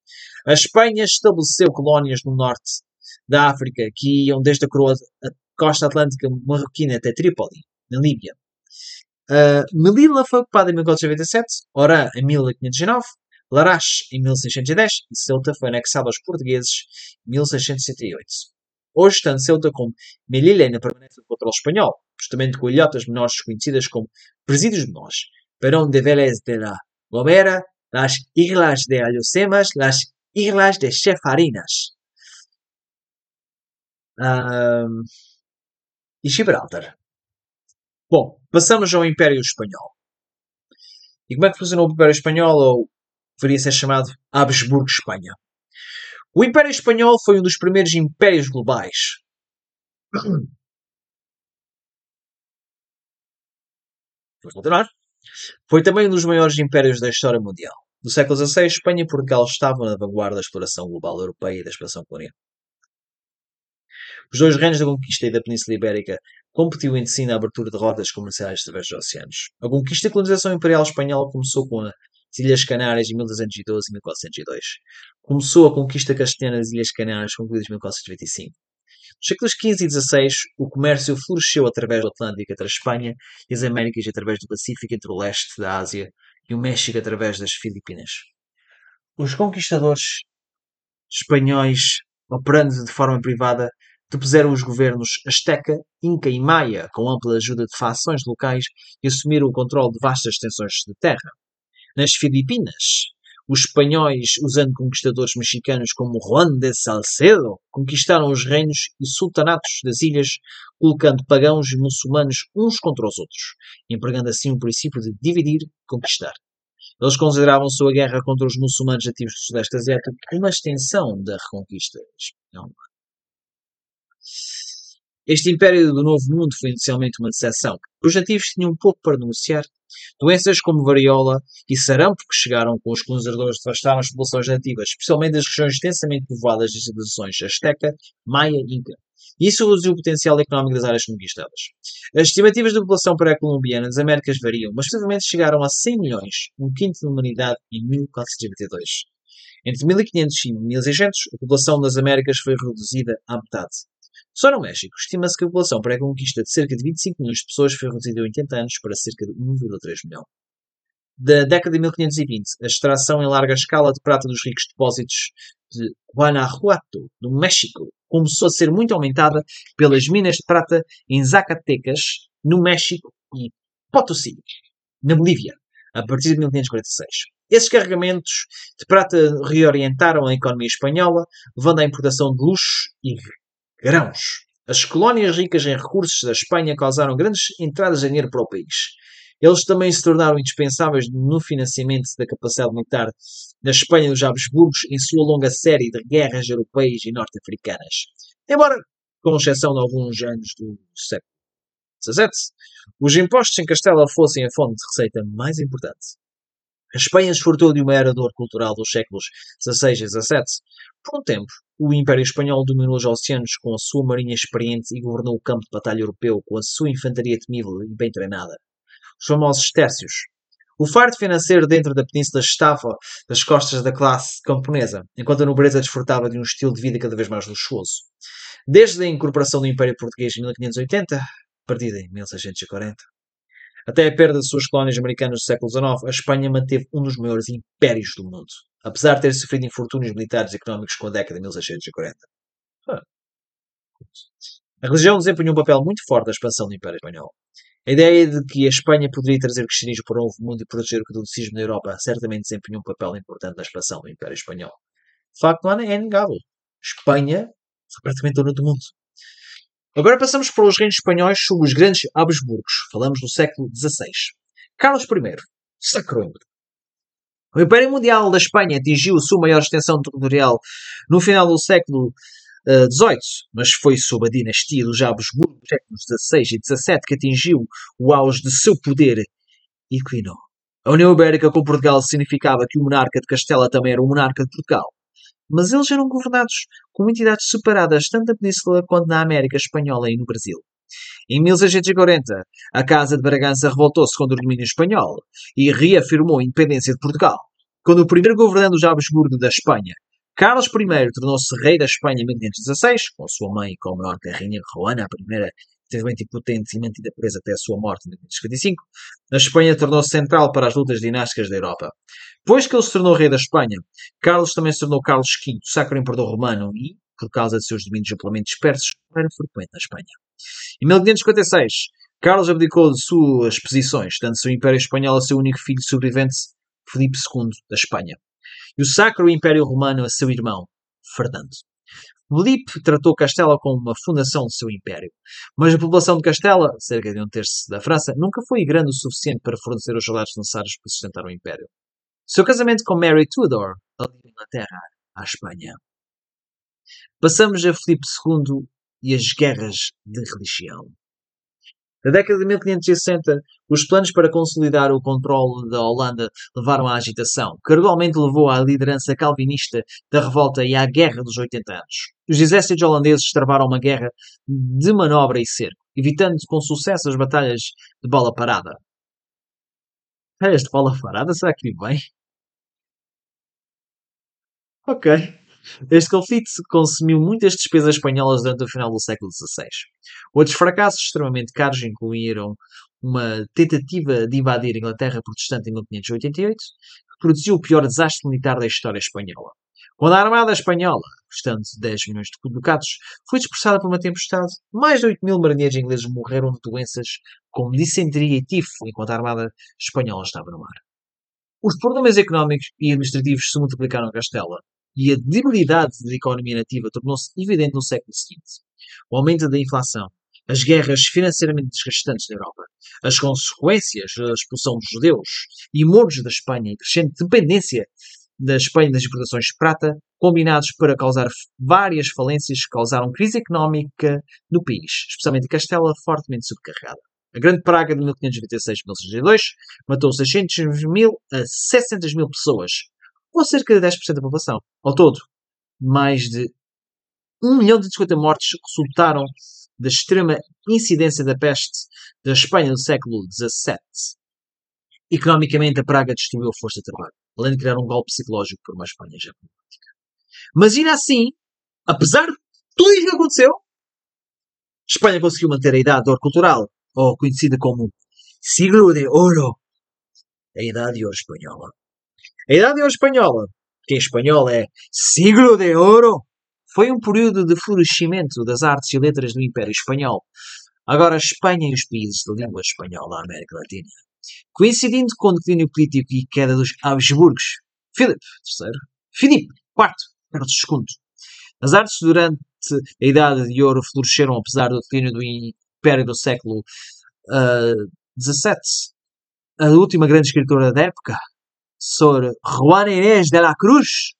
[SPEAKER 1] A Espanha estabeleceu colónias no norte da África que iam desde a, coroa, costa atlântica marroquina até Trípoli, na Líbia. Uh, Melilla foi ocupada em 1497, Oran em 1509, Larache em 1610 e Ceuta foi anexada aos portugueses em 1668. Hoje, tanto Ceuta como Melilla ainda permanecem no controle espanhol, justamente com ilhotas menores conhecidas como presídios menores, Perón de Vélez de la Gomera, las Islas de Alhucemas, las Islas de Chefarinas e Gibraltar. Bom, passamos ao Império Espanhol. E como é que funcionou o Império Espanhol, ou deveria ser chamado Habsburgo-Espanha? O Império Espanhol foi um dos primeiros impérios globais. [CLEARS THROAT] Vamos continuar. Foi também um dos maiores impérios da história mundial. No século XVI, Espanha e Portugal estavam na vanguarda da exploração global europeia e da exploração colonial. Os dois reinos da conquista e da Península Ibérica competiam entre si na abertura de rotas comerciais através dos oceanos. A conquista e a colonização imperial espanhola começou com as Ilhas Canárias em 1212 e 1402. Começou a conquista castelhana das Ilhas Canárias, concluídas em 1425. Nos séculos XV e XVI, o comércio floresceu através do Atlântico entre a Espanha e as Américas e através do Pacífico entre o leste da Ásia e o México através das Filipinas. Os conquistadores espanhóis, operando de forma privada, depuseram os governos Azteca, Inca e Maia, com ampla ajuda de fações locais, e assumiram o controle de vastas extensões de terra. Nas Filipinas, os espanhóis, usando conquistadores mexicanos como Juan de Salcedo, conquistaram os reinos e sultanatos das ilhas, colocando pagãos e muçulmanos uns contra os outros, empregando assim o princípio de dividir conquistar. Eles consideravam sua guerra contra os muçulmanos nativos do Sudeste Asiático uma extensão da reconquista espanhola. Este império do Novo Mundo foi inicialmente uma decepção. Os nativos tinham pouco para negociar. Doenças como variola e sarampo que chegaram com os colonizadores devastaram as populações nativas, especialmente das regiões densamente povoadas das civilizações Azteca, Maia e Inca. Isso reduziu o potencial económico das áreas conquistadas. As estimativas da população pré-colombiana das Américas variam, mas possivelmente chegaram a 100 milhões, um quinto da humanidade, em 1422. Entre 1500 e 1600, a população das Américas foi reduzida à metade. Só no México, estima-se que a população pré-conquista de cerca de 25 milhões de pessoas foi reduzida em 80 anos para cerca de 1,3 milhão. Da década de 1520, a extração em larga escala de prata dos ricos depósitos de Guanajuato, no México, começou a ser muito aumentada pelas minas de prata em Zacatecas, no México, e Potosí, na Bolívia, a partir de 1546. Esses carregamentos de prata reorientaram a economia espanhola, levando à importação de luxo e grãos. As colónias ricas em recursos da Espanha causaram grandes entradas de dinheiro para o país. Eles também se tornaram indispensáveis no financiamento da capacidade militar da Espanha dos Habsburgos em sua longa série de guerras europeias e norte-africanas. Embora, com exceção de alguns anos do século XVII, os impostos em Castela fossem a fonte de receita mais importante. A Espanha desfrutou de uma era de ouro cultural dos séculos XVI e XVII. Por um tempo, o Império Espanhol dominou os oceanos com a sua marinha experiente e governou o campo de batalha europeu com a sua infantaria temível e bem treinada. Os famosos tércios. O fardo financeiro dentro da península estava das costas da classe camponesa, enquanto a nobreza desfrutava de um estilo de vida cada vez mais luxuoso. Desde a incorporação do Império Português em 1580, partida em 1640, até a perda de suas colónias americanas do século XIX, a Espanha manteve um dos maiores impérios do mundo, apesar de ter sofrido infortúnios militares e económicos com a década de 1640. A religião desempenhou um papel muito forte na expansão do Império Espanhol. A ideia de que a Espanha poderia trazer cristianismo para o novo mundo e proteger o catolicismo na Europa certamente desempenhou um papel importante na expansão do Império Espanhol. De facto, não é negável. Espanha foi praticamente dona do mundo. Agora passamos para os reinos espanhóis sob os grandes Habsburgos. Falamos do século XVI. Carlos I, sacro O Império Mundial da Espanha atingiu a sua maior extensão territorial no final do século XVIII, uh, mas foi sob a dinastia dos Habsburgos séculos XVI e XVII que atingiu o auge de seu poder equino. A União Ibérica com Portugal significava que o monarca de Castela também era o monarca de Portugal mas eles eram governados como entidades separadas tanto na Península quanto na América Espanhola e no Brasil. Em 1640, a Casa de Bragança revoltou-se contra o domínio espanhol e reafirmou a independência de Portugal. Quando o primeiro governante dos Habsburgo da Espanha, Carlos I, tornou-se rei da Espanha em 1516, com sua mãe como a Rainha Juana I relativamente impotente e mantida presa até a sua morte em 1955, a Espanha tornou-se central para as lutas dinásticas da Europa. Depois que ele se tornou rei da Espanha, Carlos também se tornou Carlos V, Sacro Imperador Romano e, por causa de seus domínios amplamente dispersos, era frequente na Espanha. Em 1556, Carlos abdicou de suas posições, dando seu Império Espanhol a seu único filho sobrevivente, Filipe II da Espanha, e o Sacro Império Romano a seu irmão, Fernando. Filipe tratou Castela como uma fundação do seu império, mas a população de Castela, cerca de um terço da França, nunca foi grande o suficiente para fornecer os soldados necessários para sustentar o império. Seu casamento com Mary Tudor aliou a Inglaterra à Espanha. Passamos a Filipe II e as guerras de religião. Na década de 1560, os planos para consolidar o controle da Holanda levaram à agitação, que gradualmente levou à liderança calvinista da revolta e à Guerra dos 80 anos. Os exércitos holandeses travaram uma guerra de manobra e cerco, evitando com sucesso as batalhas de bola parada. Batalhas de bola parada? Será que vi bem? Ok. Este conflito consumiu muitas despesas espanholas durante o final do século XVI. Outros fracassos extremamente caros incluíram uma tentativa de invadir a Inglaterra protestante em 1588, que produziu o pior desastre militar da história espanhola. Quando a Armada Espanhola, custando 10 milhões de ducados, foi dispersada por uma tempestade, mais de 8 mil marinheiros ingleses morreram de doenças como dissenteria e tifo enquanto a Armada Espanhola estava no mar. Os problemas económicos e administrativos se multiplicaram em Castela, e a debilidade da economia nativa tornou-se evidente no século seguinte. O aumento da inflação, as guerras financeiramente desgastantes da Europa, as consequências da expulsão dos judeus e mortos da Espanha e crescente dependência da Espanha das importações de prata, combinados para causar várias falências que causaram crise económica no país, especialmente Castela, fortemente subcarregada. A Grande Praga de 1526-1602 matou 600 mil a 700 mil pessoas, ou cerca de 10% da população. Ao todo, mais de 1 milhão de 50 mortes resultaram da extrema incidência da peste da Espanha do século XVII. Economicamente, a praga destruiu a força de trabalho, além de criar um golpe psicológico por uma Espanha já política. Mas ainda assim, apesar de tudo isso que aconteceu, Espanha conseguiu manter a idade de ouro cultural, ou conhecida como siglo de ouro, a idade de ouro espanhola. A Idade de Ouro Espanhola, que em espanhol é Siglo de Ouro, foi um período de florescimento das artes e letras do Império Espanhol. Agora, Espanha e os países de língua espanhola da América Latina. Coincidindo com o declínio político e queda dos Habsburgos, Filipe III, Filipe IV, Carlos II. As artes durante a Idade de Ouro floresceram apesar do declínio do Império do século XVII. Uh, a última grande escritora da época, Sor Juan Inés de la Cruz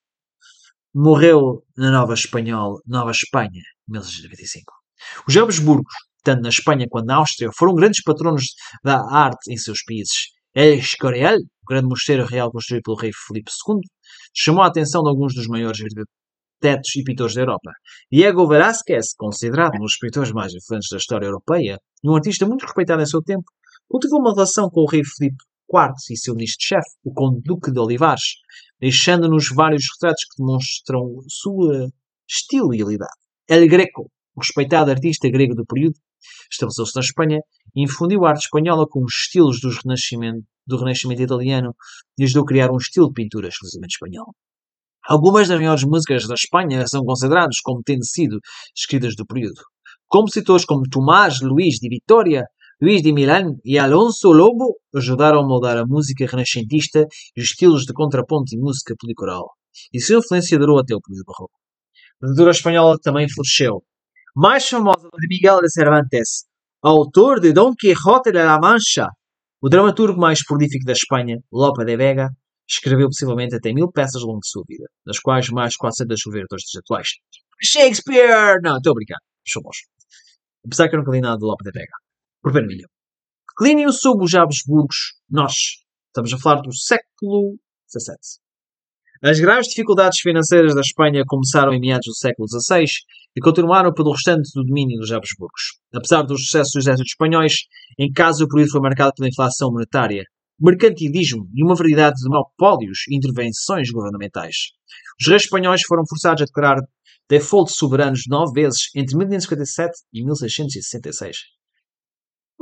[SPEAKER 1] morreu na Nova Espanhol, Nova Espanha, em 1695. Os Habsburgos, tanto na Espanha quanto na Áustria, foram grandes patronos da arte em seus países. El Escorial, o grande mosteiro real construído pelo rei Filipe II, chamou a atenção de alguns dos maiores arquitetos e pintores da Europa. Diego Velázquez, considerado um dos pintores mais influentes da história europeia e um artista muito respeitado em seu tempo, cultivou uma relação com o rei Filipe IV e seu ministro-chefe, o Conde Duque de Olivares, deixando-nos vários retratos que demonstram sua estilo e habilidade. El Greco, o respeitado artista grego do período, estabeleceu-se na Espanha e infundiu a arte espanhola com os estilos do Renascimento, do Renascimento italiano e ajudou a criar um estilo de pintura exclusivamente espanhol. Algumas das maiores músicas da Espanha são consideradas como tendo sido escritas do período. Compositores como Tomás Luís de Vitória Luís de Milán e Alonso Lobo ajudaram a moldar a música renascentista e os estilos de contraponto e música policoral, e sua influência durou até o período barroco. A literatura espanhola também floresceu. Mais famosa de Miguel de Cervantes, autor de Dom Quixote de la Mancha, o dramaturgo mais prolífico da Espanha, Lope de Vega, escreveu possivelmente até mil peças ao longo de sua vida, das quais mais 400 escreveram dos atuais. Shakespeare! Não, estou a brincar. Somos. Apesar que eu nunca li nada de Lope de Vega por vermelho. Declínio sob os Habsburgos, nós. Estamos a falar do século XVII. As graves dificuldades financeiras da Espanha começaram em meados do século XVI e continuaram pelo restante do domínio dos Habsburgos. Apesar dos sucessos dos exércitos espanhóis, em casa o período foi marcado pela inflação monetária, mercantilismo e uma variedade de monopólios e intervenções governamentais. Os reis espanhóis foram forçados a declarar default soberanos nove vezes entre 1557 e 1666.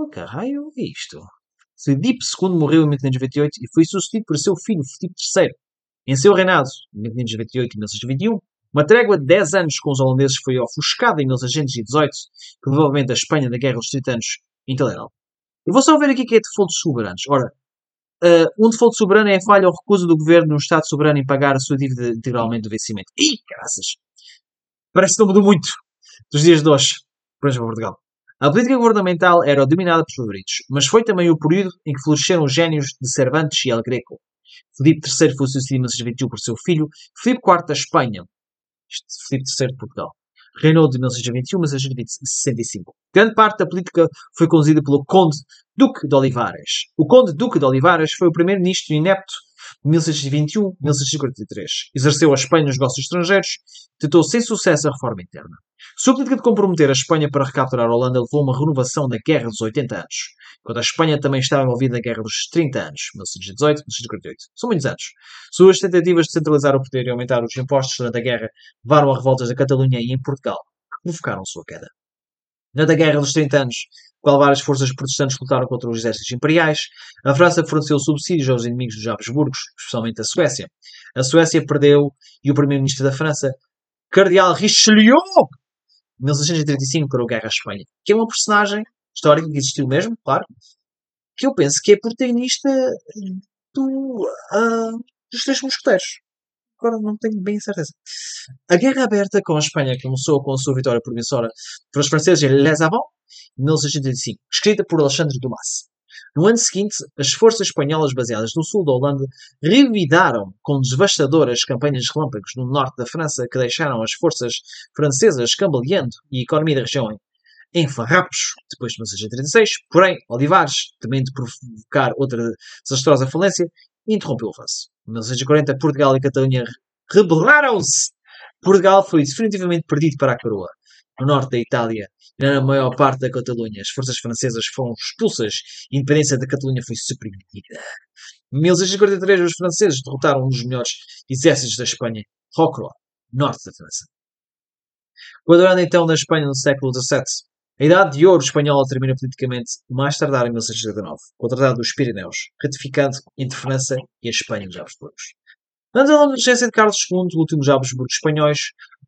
[SPEAKER 1] Oh, caralho, é isto? Filipe II morreu em 1598 e foi sucedido por seu filho, Filipe III. Em seu reinado, em 1598 e 1621, uma trégua de 10 anos com os holandeses foi ofuscada em 1618, provavelmente a Espanha da Guerra dos 30 anos intolerável. Eu vou só ver aqui o que é default soberanos. Ora, uh, um default soberano é a falha ou recusa do governo no Estado soberano em pagar a sua dívida integralmente do vencimento. Ih, graças! Parece que não mudou muito dos dias de hoje. Para Portugal. A política governamental era dominada pelos favoritos, mas foi também o período em que floresceram os génios de Cervantes e El Greco. Filipe III foi sucedido em 1621 por seu filho, Filipe IV da Espanha, Filipe III de Portugal. Reinou de 1621 a 1665. Grande parte da política foi conduzida pelo Conde Duque de Olivares. O Conde Duque de Olivares foi o primeiro-ministro inepto de 1621-1643. Exerceu a Espanha nos negócios estrangeiros, tentou sem sucesso a reforma interna. Sua política de comprometer a Espanha para recapturar a Holanda levou a uma renovação da Guerra dos 80 anos, quando a Espanha também estava envolvida na Guerra dos 30 anos, 1618-1648. São muitos anos. Suas tentativas de centralizar o poder e aumentar os impostos durante a guerra levaram a revoltas da Catalunha e em Portugal, que provocaram sua queda. Durante a Guerra dos 30 anos, qual várias forças protestantes lutaram contra os exércitos imperiais, a França forneceu subsídios aos inimigos dos Habsburgos, especialmente a Suécia. A Suécia perdeu e o primeiro-ministro da França, Cardeal Richelieu, em 1635 para a Guerra à Espanha, que é uma personagem histórica que existiu mesmo, claro, que eu penso que é protagonista do, uh, dos Três Mosqueteiros. Agora não tenho bem certeza. A guerra aberta com a Espanha começou com a sua vitória promissora para os franceses em Les Avants, em 1685, escrita por Alexandre Dumas. No ano seguinte, as forças espanholas baseadas no sul da Holanda revidaram com devastadoras campanhas relâmpagos no norte da França que deixaram as forças francesas cambaleando e a economia da região em farrapos depois de 1636. Porém, Olivares, de provocar outra desastrosa falência, interrompeu o avanço. Em 1640, Portugal e Catalunha rebelaram-se. Portugal foi definitivamente perdido para a coroa. No norte da Itália na maior parte da Catalunha, as forças francesas foram expulsas e a independência da Catalunha foi suprimida. Em 1643, os franceses derrotaram um dos melhores exércitos da Espanha, Rocroi, norte da França. Quadrando então na Espanha no século XVII, a Idade de Ouro espanhola termina politicamente mais tardar em 1619, com o Tratado dos Pirineus, ratificando entre França e a Espanha dos Habsburgos. Antes da regência de Carlos II, o último dos Habsburgos espanhóis,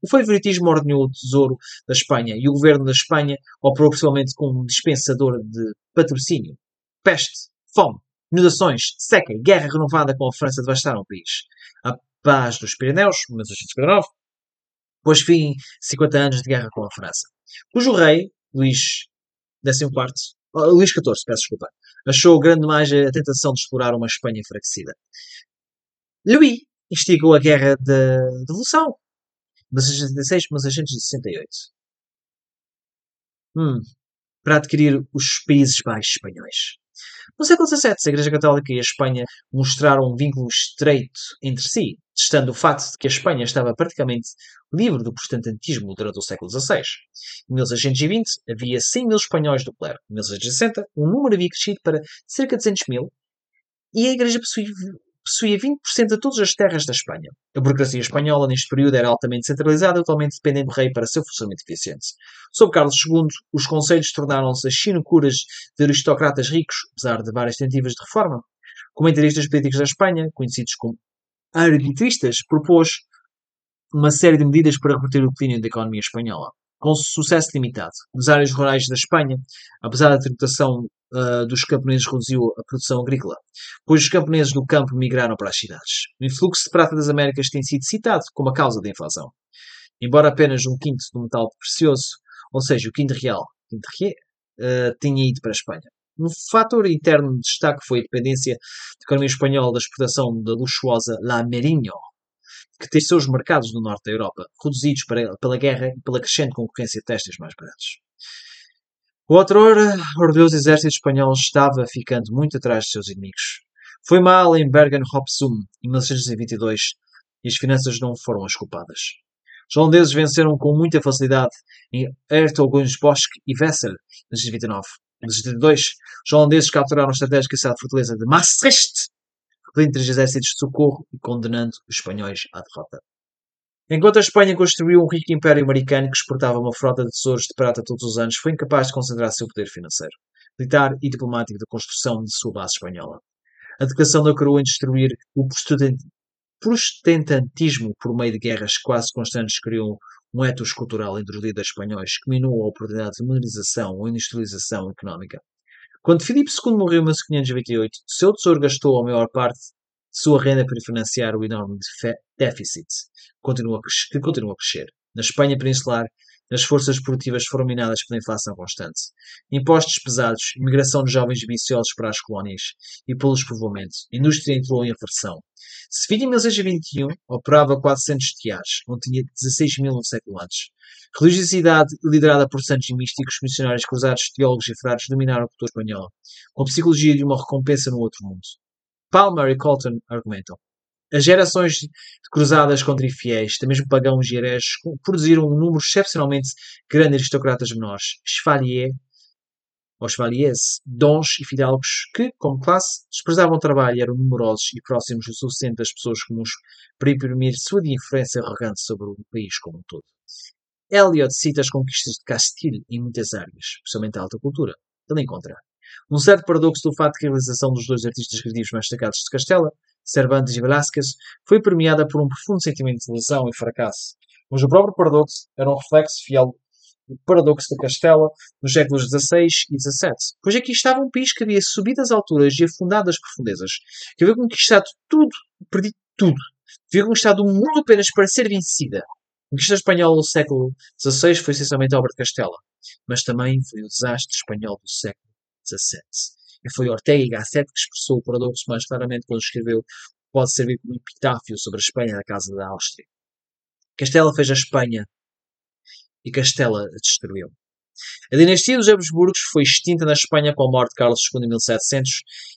[SPEAKER 1] o favoritismo ordenhou o tesouro da Espanha e o governo da Espanha operou principalmente como dispensador de patrocínio. Peste, fome, inundações, seca e guerra renovada com a França devastaram o país. A paz dos Pirineus, 1659, pôs fim a 50 anos de guerra com a França, cujo rei, Luís XIV, oh, Luís XIV, peço desculpa, achou grande demais a tentação de explorar uma Espanha enfraquecida. Louis instigou a Guerra da Devolução, 1666, 1668. Hum, para adquirir os Países Baixos espanhóis. No século XVII, a Igreja Católica e a Espanha mostraram um vínculo estreito entre si, testando o facto de que a Espanha estava praticamente livre do protestantismo durante o século XVI. Em 1620, havia 100 mil espanhóis do clero. Em 1660, o número havia crescido para cerca de 200 mil e a Igreja possuía possuía 20% de todas as terras da Espanha. A burocracia espanhola neste período era altamente centralizada e totalmente dependente do rei para seu funcionamento eficiente. Sob Carlos II, os conselhos tornaram-se as sinucuras de aristocratas ricos, apesar de várias tentativas de reforma. Comentaristas políticos da Espanha, conhecidos como arbitristas, propôs uma série de medidas para reverter o declínio da economia espanhola com sucesso limitado. Nas áreas rurais da Espanha, apesar da tributação uh, dos camponeses reduziu a produção agrícola, pois os camponeses do campo migraram para as cidades. O influxo de prata das Américas tem sido citado como a causa da inflação. Embora apenas um quinto do metal precioso, ou seja, o quinto real, quinto uh, tenha ido para a Espanha. Um fator interno de destaque foi a dependência da economia espanhola da exportação da luxuosa La Merinho, que tem seus mercados no norte da Europa, reduzidos pela guerra e pela crescente concorrência de testes mais baratos. O outrora orgulhoso exército espanhol estava ficando muito atrás de seus inimigos. Foi mal em Bergen-op-Zoom, em 1622, e as finanças não foram as culpadas. Os holandeses venceram com muita facilidade em Hertogenbosch e Wessel, em 1629. Em 1632, os holandeses capturaram a estratégica cidade fortaleza de Maastricht, repelindo três exércitos de socorro e condenando os espanhóis à derrota. Enquanto a Espanha construiu um rico império americano que exportava uma frota de tesouros de prata todos os anos, foi incapaz de concentrar seu poder financeiro. militar e diplomático da construção de sua base espanhola. A declaração da coroa em destruir o protestantismo por meio de guerras quase constantes criou um etos cultural entre os líderes espanhóis que minou a oportunidade de modernização ou industrialização económica. Quando Filipe II morreu em 1528, seu tesouro gastou a maior parte de sua renda para financiar o enorme déficit que continua a crescer. Na Espanha peninsular, as forças produtivas foram minadas pela inflação constante. Impostos pesados, imigração de jovens ambiciosos para as colónias e pelos povoamentos. Indústria entrou em reversão. Sevilha, em 1621, operava 400 tiares, onde tinha 16 mil no século antes. Religiosidade liderada por santos e místicos, missionários cruzados, teólogos e frades dominaram a cultura espanhola, com a psicologia de uma recompensa no outro mundo. Palmer e Colton argumentam. As gerações de cruzadas contra infiéis, até mesmo pagãos e hereges, produziram um número excepcionalmente grande de aristocratas menores, chevaliers, ou chevaliers, dons e fidalgos, que, como classe, desprezavam o trabalho e eram numerosos e próximos o suficiente das pessoas comuns para imprimir sua influência arrogante sobre o país como um todo. Eliot cita as conquistas de Castile em muitas áreas, especialmente a alta cultura. Ele encontra um certo paradoxo do fato que a realização dos dois artistas criativos mais destacados de Castela Cervantes e Velázquez, foi premiada por um profundo sentimento de lesão e fracasso. Mas o próprio paradoxo era um reflexo fiel do paradoxo de Castela nos séculos XVI e XVII, pois aqui estava um país que havia subido as alturas e afundado as profundezas, que havia conquistado tudo, perdido tudo, havia conquistado o mundo apenas para ser vencida. A conquista espanhola do século XVI foi essencialmente a obra de Castela, mas também foi o desastre espanhol do século XVII. E foi Ortega y Gasset que expressou o paradoxo mais claramente quando escreveu pode servir como epitáfio sobre a Espanha da Casa da Áustria. Castela fez a Espanha e Castela a destruiu. A dinastia dos Habsburgos foi extinta na Espanha com a morte de Carlos II em 1700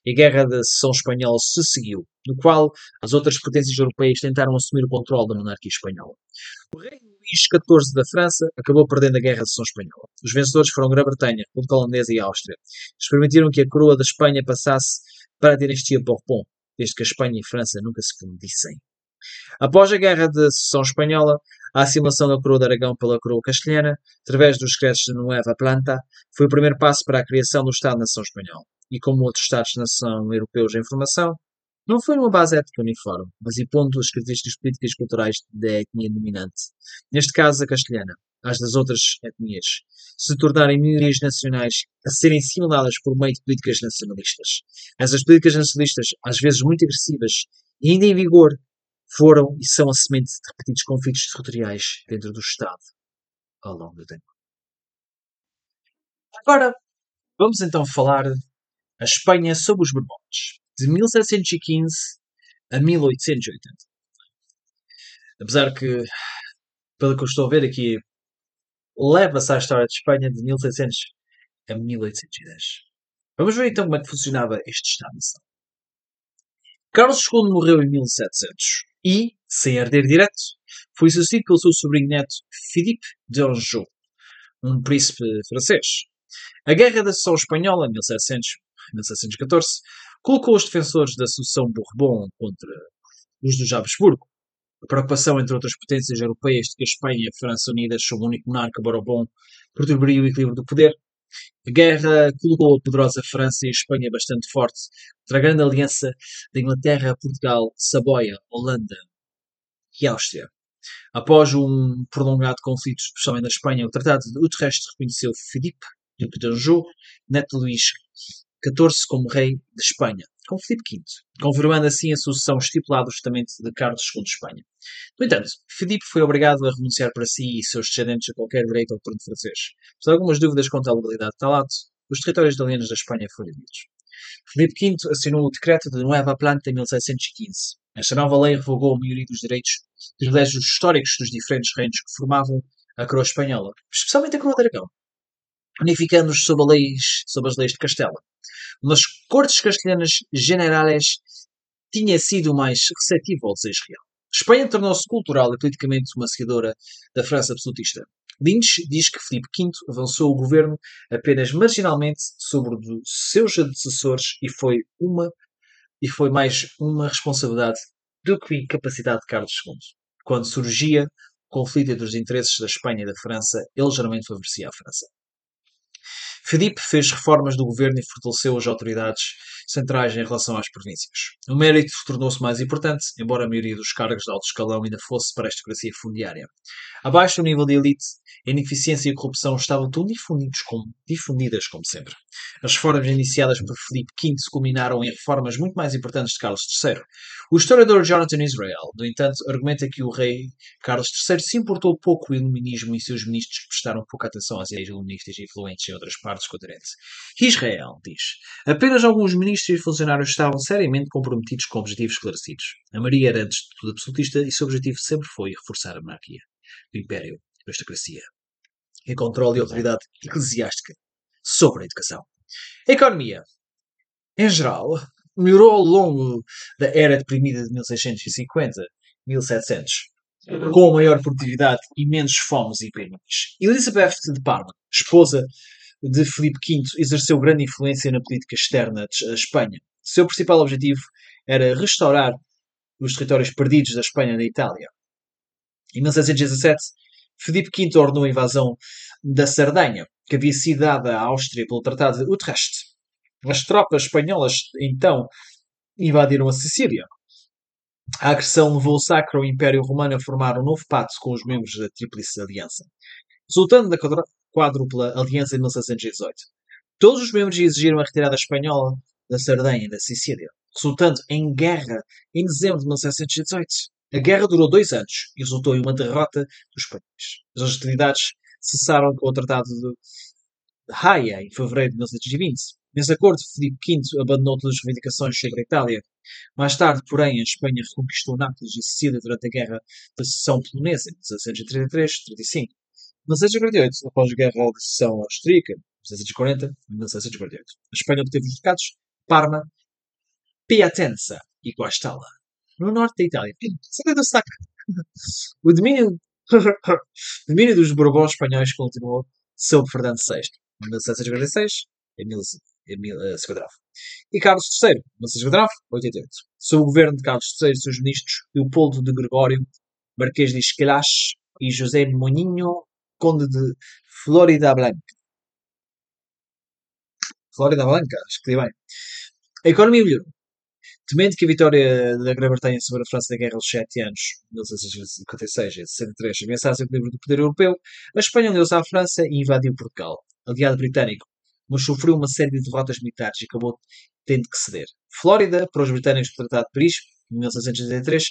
[SPEAKER 1] e a Guerra da Seção Espanhola se seguiu, no qual as outras potências europeias tentaram assumir o controle da monarquia espanhola. O rei Luís XIV da França acabou perdendo a Guerra de Seção Espanhola. Os vencedores foram Grã-Bretanha, Portugal Holandesa e Áustria. Eles permitiram que a coroa da Espanha passasse para a dinastia Bourbon, desde que a Espanha e a França nunca se fundissem. Após a Guerra de Seção Espanhola, a assimilação da coroa de Aragão pela coroa castelhana, através dos decretos de Nueva Planta, foi o primeiro passo para a criação do Estado-nação espanhol. E como outros Estados-nação europeus em formação, não foi numa base étnica uniforme, mas impondo as características políticas e culturais da etnia dominante. Neste caso, a castelhana, às das outras etnias, se tornarem minorias nacionais a serem assimiladas por meio de políticas nacionalistas. Essas políticas nacionalistas, às vezes muito agressivas e ainda em vigor, foram e são a semente de repetidos conflitos territoriais dentro do Estado ao longo do tempo. Agora, vamos então falar a Espanha sob os Borbones de 1715 a 1880. Apesar que, pelo que eu estou a ver aqui, leva-se à história de Espanha de 1700 a 1810. Vamos ver então como é que funcionava este Estado-nação. Carlos II morreu em 1700 e, sem herdeiro direto, foi sucedido pelo seu sobrinho neto Philippe d'Anjou, um príncipe francês. A Guerra da Sucessão Espanhola, em 1700, 1714, colocou os defensores da sucessão Bourbon contra os dos Habsburgo. A preocupação entre outras potências europeias de que a Espanha e a França unidas sob um único monarca Bourbon perturbaria o equilíbrio do poder. A guerra colocou a poderosa França e Espanha bastante forte contra a grande aliança da Inglaterra, Portugal, Saboia, Holanda e Áustria. Após um prolongado conflito, especialmente na Espanha, o Tratado de Utrecht reconheceu Filipe, Duque de Anjou, neto Luís XIV como rei de Espanha, com Filipe V, confirmando assim a sucessão estipulada justamente de Carlos II de Espanha. No entanto, Filipe foi obrigado a renunciar para si e seus descendentes a qualquer direito ao trono francês. Por algumas dúvidas quanto à legalidade de tal ato, os territórios italianos da Espanha foram divididos. Filipe V assinou o decreto de Nueva Planta em 1715. Esta nova lei revogou a maioria dos direitos e privilégios históricos dos diferentes reinos que formavam a coroa espanhola, especialmente a coroa de Aragão, unificando-os sob, sob, as leis de Castela. Nas cortes castelhanas generales tinha sido mais receptivo ao desejo real. Espanha tornou-se cultural e politicamente uma seguidora da França absolutista. Lynch diz que Filipe V avançou o governo apenas marginalmente sobre os seus antecessores e foi uma e foi mais uma responsabilidade do que incapacidade de Carlos II. Quando surgia conflito entre os interesses da Espanha e da França, ele geralmente favorecia a França. Filipe fez reformas do governo e fortaleceu as autoridades centrais em relação às províncias. O mérito tornou-se mais importante, embora a maioria dos cargos de alto escalão ainda fosse para a aristocracia fundiária. Abaixo do nível de elite, a ineficiência e a corrupção estavam tão como, difundidas como sempre. As reformas iniciadas por Filipe V culminaram em reformas muito mais importantes de Carlos III. O historiador Jonathan Israel, no entanto, argumenta que o rei Carlos III se importou pouco com o iluminismo e seus ministros prestaram pouca atenção às ideias iluministas influentes em outras partes do continente. Israel diz: apenas alguns ministros e funcionários estavam seriamente comprometidos com objetivos esclarecidos. A Maria era antes de tudo absolutista e seu objetivo sempre foi reforçar a monarquia, o império, a aristocracia e controle e autoridade eclesiástica sobre a educação. A economia, em geral, melhorou ao longo da era deprimida de 1650-1700, com maior produtividade e menos fomes e epidemias. Elizabeth de Parma, esposa de Filipe V, exerceu grande influência na política externa da Espanha. Seu principal objetivo era restaurar os territórios perdidos da Espanha da Itália. Em 1717, Filipe V ordenou a invasão da Sardenha, que havia sido dada à Áustria pelo Tratado de Utrecht. As tropas espanholas, então, invadiram a Sicília. A agressão levou o Sacro Império Romano a formar um novo pacto com os membros da Tríplice Aliança, resultando da quádrupla aliança de 1618. Todos os membros exigiram a retirada espanhola da Sardenha e da Sicília, resultando em guerra em dezembro de 1718. A guerra durou dois anos e resultou em uma derrota dos espanhóis. As hostilidades cessaram com o Tratado de Haia em fevereiro de 1720. Nesse acordo, Filipe V abandonou todas as reivindicações sobre a Itália. Mais tarde, porém, a Espanha reconquistou Nápoles e Sicília durante a Guerra da Seção Polonesa, em 1733-35. Em 1748, após a Guerra da Seção Austríaca, 1740 1748, a Espanha obteve os ducados Parma, Piacenza e Guastalla no norte da Itália. Saco? O domínio, [LAUGHS] domínio dos Bourbons espanhóis continuou sob Fernando VI, de 1746 a 1059. E Carlos III, 1659 88. Sob o governo de Carlos III seus ministros Leopoldo de Gregório, Marquês de Esquilache e José Moninho, Conde de Florida Blanca. Florida Blanca, escrevi bem. A economia melhorou. Temendo que a vitória da Grã-Bretanha sobre a França na Guerra dos Sete Anos, 1656 e 63, ameaçasse o equilíbrio do poder europeu, a Espanha uniu-se à França e invadiu Portugal, aliado britânico, mas sofreu uma série de derrotas militares e acabou tendo que ceder. Flórida, para os britânicos do Tratado de Paris, em 1683,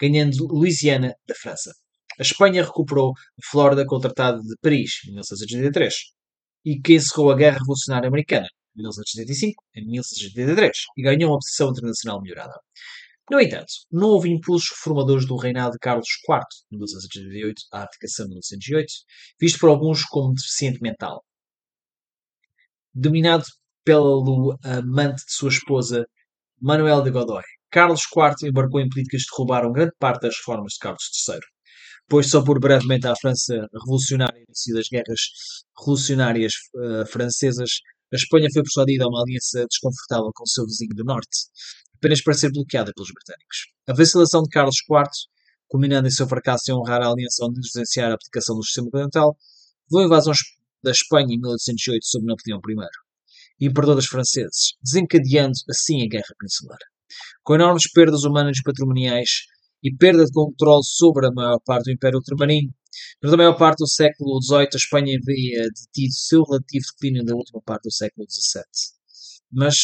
[SPEAKER 1] ganhando Louisiana da França. A Espanha recuperou a Flórida com o Tratado de Paris, em 1683, e que encerrou a Guerra Revolucionária Americana, 1975 a 1683 e ganhou uma posição internacional melhorada. No entanto, não houve impulsos reformadores do reinado de Carlos IV, de 1988 à abdicação de 1908, visto por alguns como deficiente mental. Dominado pelo amante de sua esposa, Manuel de Godoy, Carlos IV embarcou em políticas que roubaram grande parte das reformas de Carlos III. Pois só por brevemente à França revolucionária início das guerras revolucionárias uh, francesas a Espanha foi persuadida a uma aliança desconfortável com o seu vizinho do norte, apenas para ser bloqueada pelos britânicos. A vacilação de Carlos IV, culminando em seu fracasso em honrar a aliança ao negligenciar a aplicação do sistema continental, levou a invasão da Espanha em 1808 sob Napoleão I e imperador dos franceses, desencadeando assim a Guerra Peninsular. Com enormes perdas humanas e patrimoniais e perda de controle sobre a maior parte do Império Ultramarino, mas a maior parte do século XVIII a Espanha havia detido seu relativo declínio da última parte do século XVII. Mas,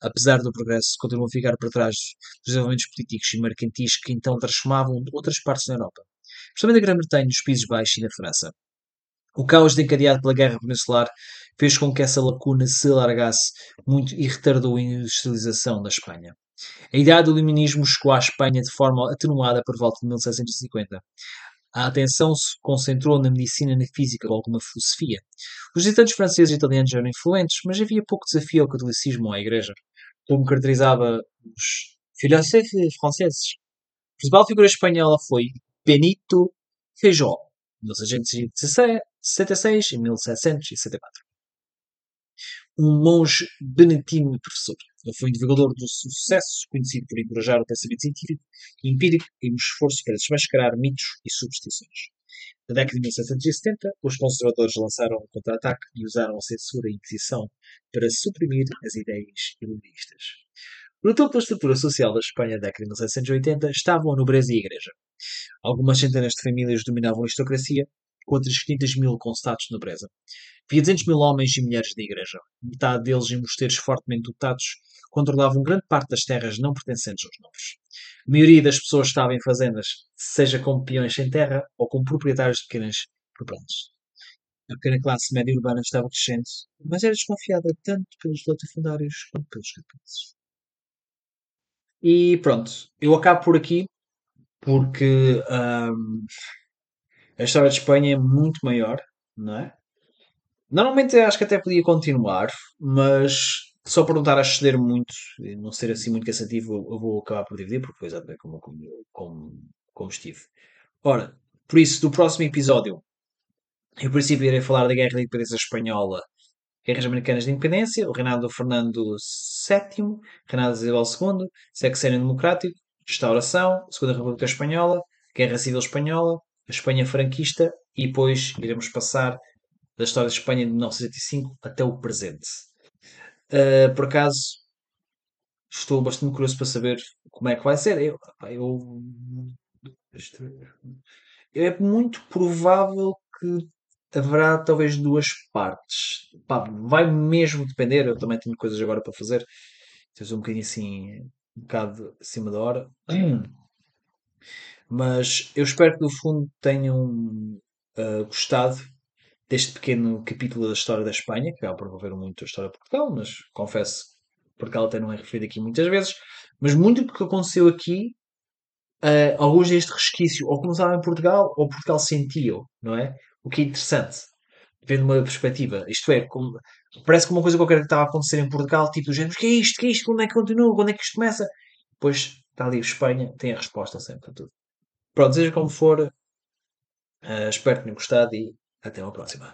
[SPEAKER 1] apesar do progresso, continuam a ficar para trás dos desenvolvimentos políticos e mercantis que então transformavam outras partes da Europa, especialmente a Grã-Bretanha, os Países Baixos e da França. O caos desencadeado pela Guerra Peninsular fez com que essa lacuna se alargasse muito e retardou a industrialização da Espanha. A ideia do iluminismo chegou à Espanha de forma atenuada por volta de 1650. A atenção se concentrou na medicina e na física com alguma filosofia. Os visitantes franceses e italianos eram influentes, mas havia pouco desafio ao catolicismo ou à igreja, como caracterizava os filósofos franceses. A principal figura espanhola foi Benito Feijó, 1676 e 1774 um monge beneditino e professor. Foi um divulgador do sucesso, conhecido por encorajar o pensamento científico e empírico e um esforço para desmascarar mitos e superstições. Na década de 1770, os conservadores lançaram um contra-ataque e usaram a censura e a Inquisição para suprimir as ideias iluministas. No topo da estrutura social da Espanha da década de 1780 estavam a nobreza e a igreja. Algumas centenas de famílias dominavam a aristocracia, com outras 500 mil com status de nobreza. Havia 200 mil homens e mulheres da igreja, metade deles em mosteiros fortemente dotados, controlavam grande parte das terras não pertencentes aos nobres. A maioria das pessoas estava em fazendas, seja como peões sem terra ou como proprietários de pequenas propriedades. A pequena classe média urbana estava crescente, mas era desconfiada tanto pelos latifundários como pelos capazes. E pronto, eu acabo por aqui porque hum, a história de Espanha é muito maior, não é? Normalmente acho que até podia continuar, mas só por não estar a exceder muito não ser assim muito cansativo, eu vou acabar por dividir, porque foi exatamente como, como, como, como estive. Ora, por isso, do próximo episódio, em princípio irei falar da Guerra da Independência Espanhola, Guerras Americanas de Independência, o reinado do Fernando VII, reinado de Isabel II, Sexênio Democrático, Restauração, Segunda República Espanhola, Guerra Civil Espanhola, a Espanha franquista e depois iremos passar da história de Espanha de 1985 até o presente. Uh, por acaso, estou bastante curioso para saber como é que vai ser. Eu, eu, é muito provável que haverá talvez duas partes. Pá, vai mesmo depender. Eu também tenho coisas agora para fazer. Estou um bocadinho assim, um bocado acima da hora. Mas eu espero que no fundo tenham uh, gostado deste pequeno capítulo da história da Espanha, que por envolver muito a história de Portugal, mas confesso Portugal até não é referido aqui muitas vezes. Mas muito do que aconteceu aqui, uh, alguns deste resquício, ou começaram em Portugal, ou Portugal sentiu, não é? O que é interessante, vendo uma perspectiva. Isto é, como, parece que uma coisa qualquer que estava a acontecer em Portugal, tipo do género, que é isto, que é isto, quando é que continua, quando é que isto começa? Depois está ali Espanha, tem a resposta sempre a tudo. Pronto, seja como for, uh, espero que tenham gostado e até uma próxima.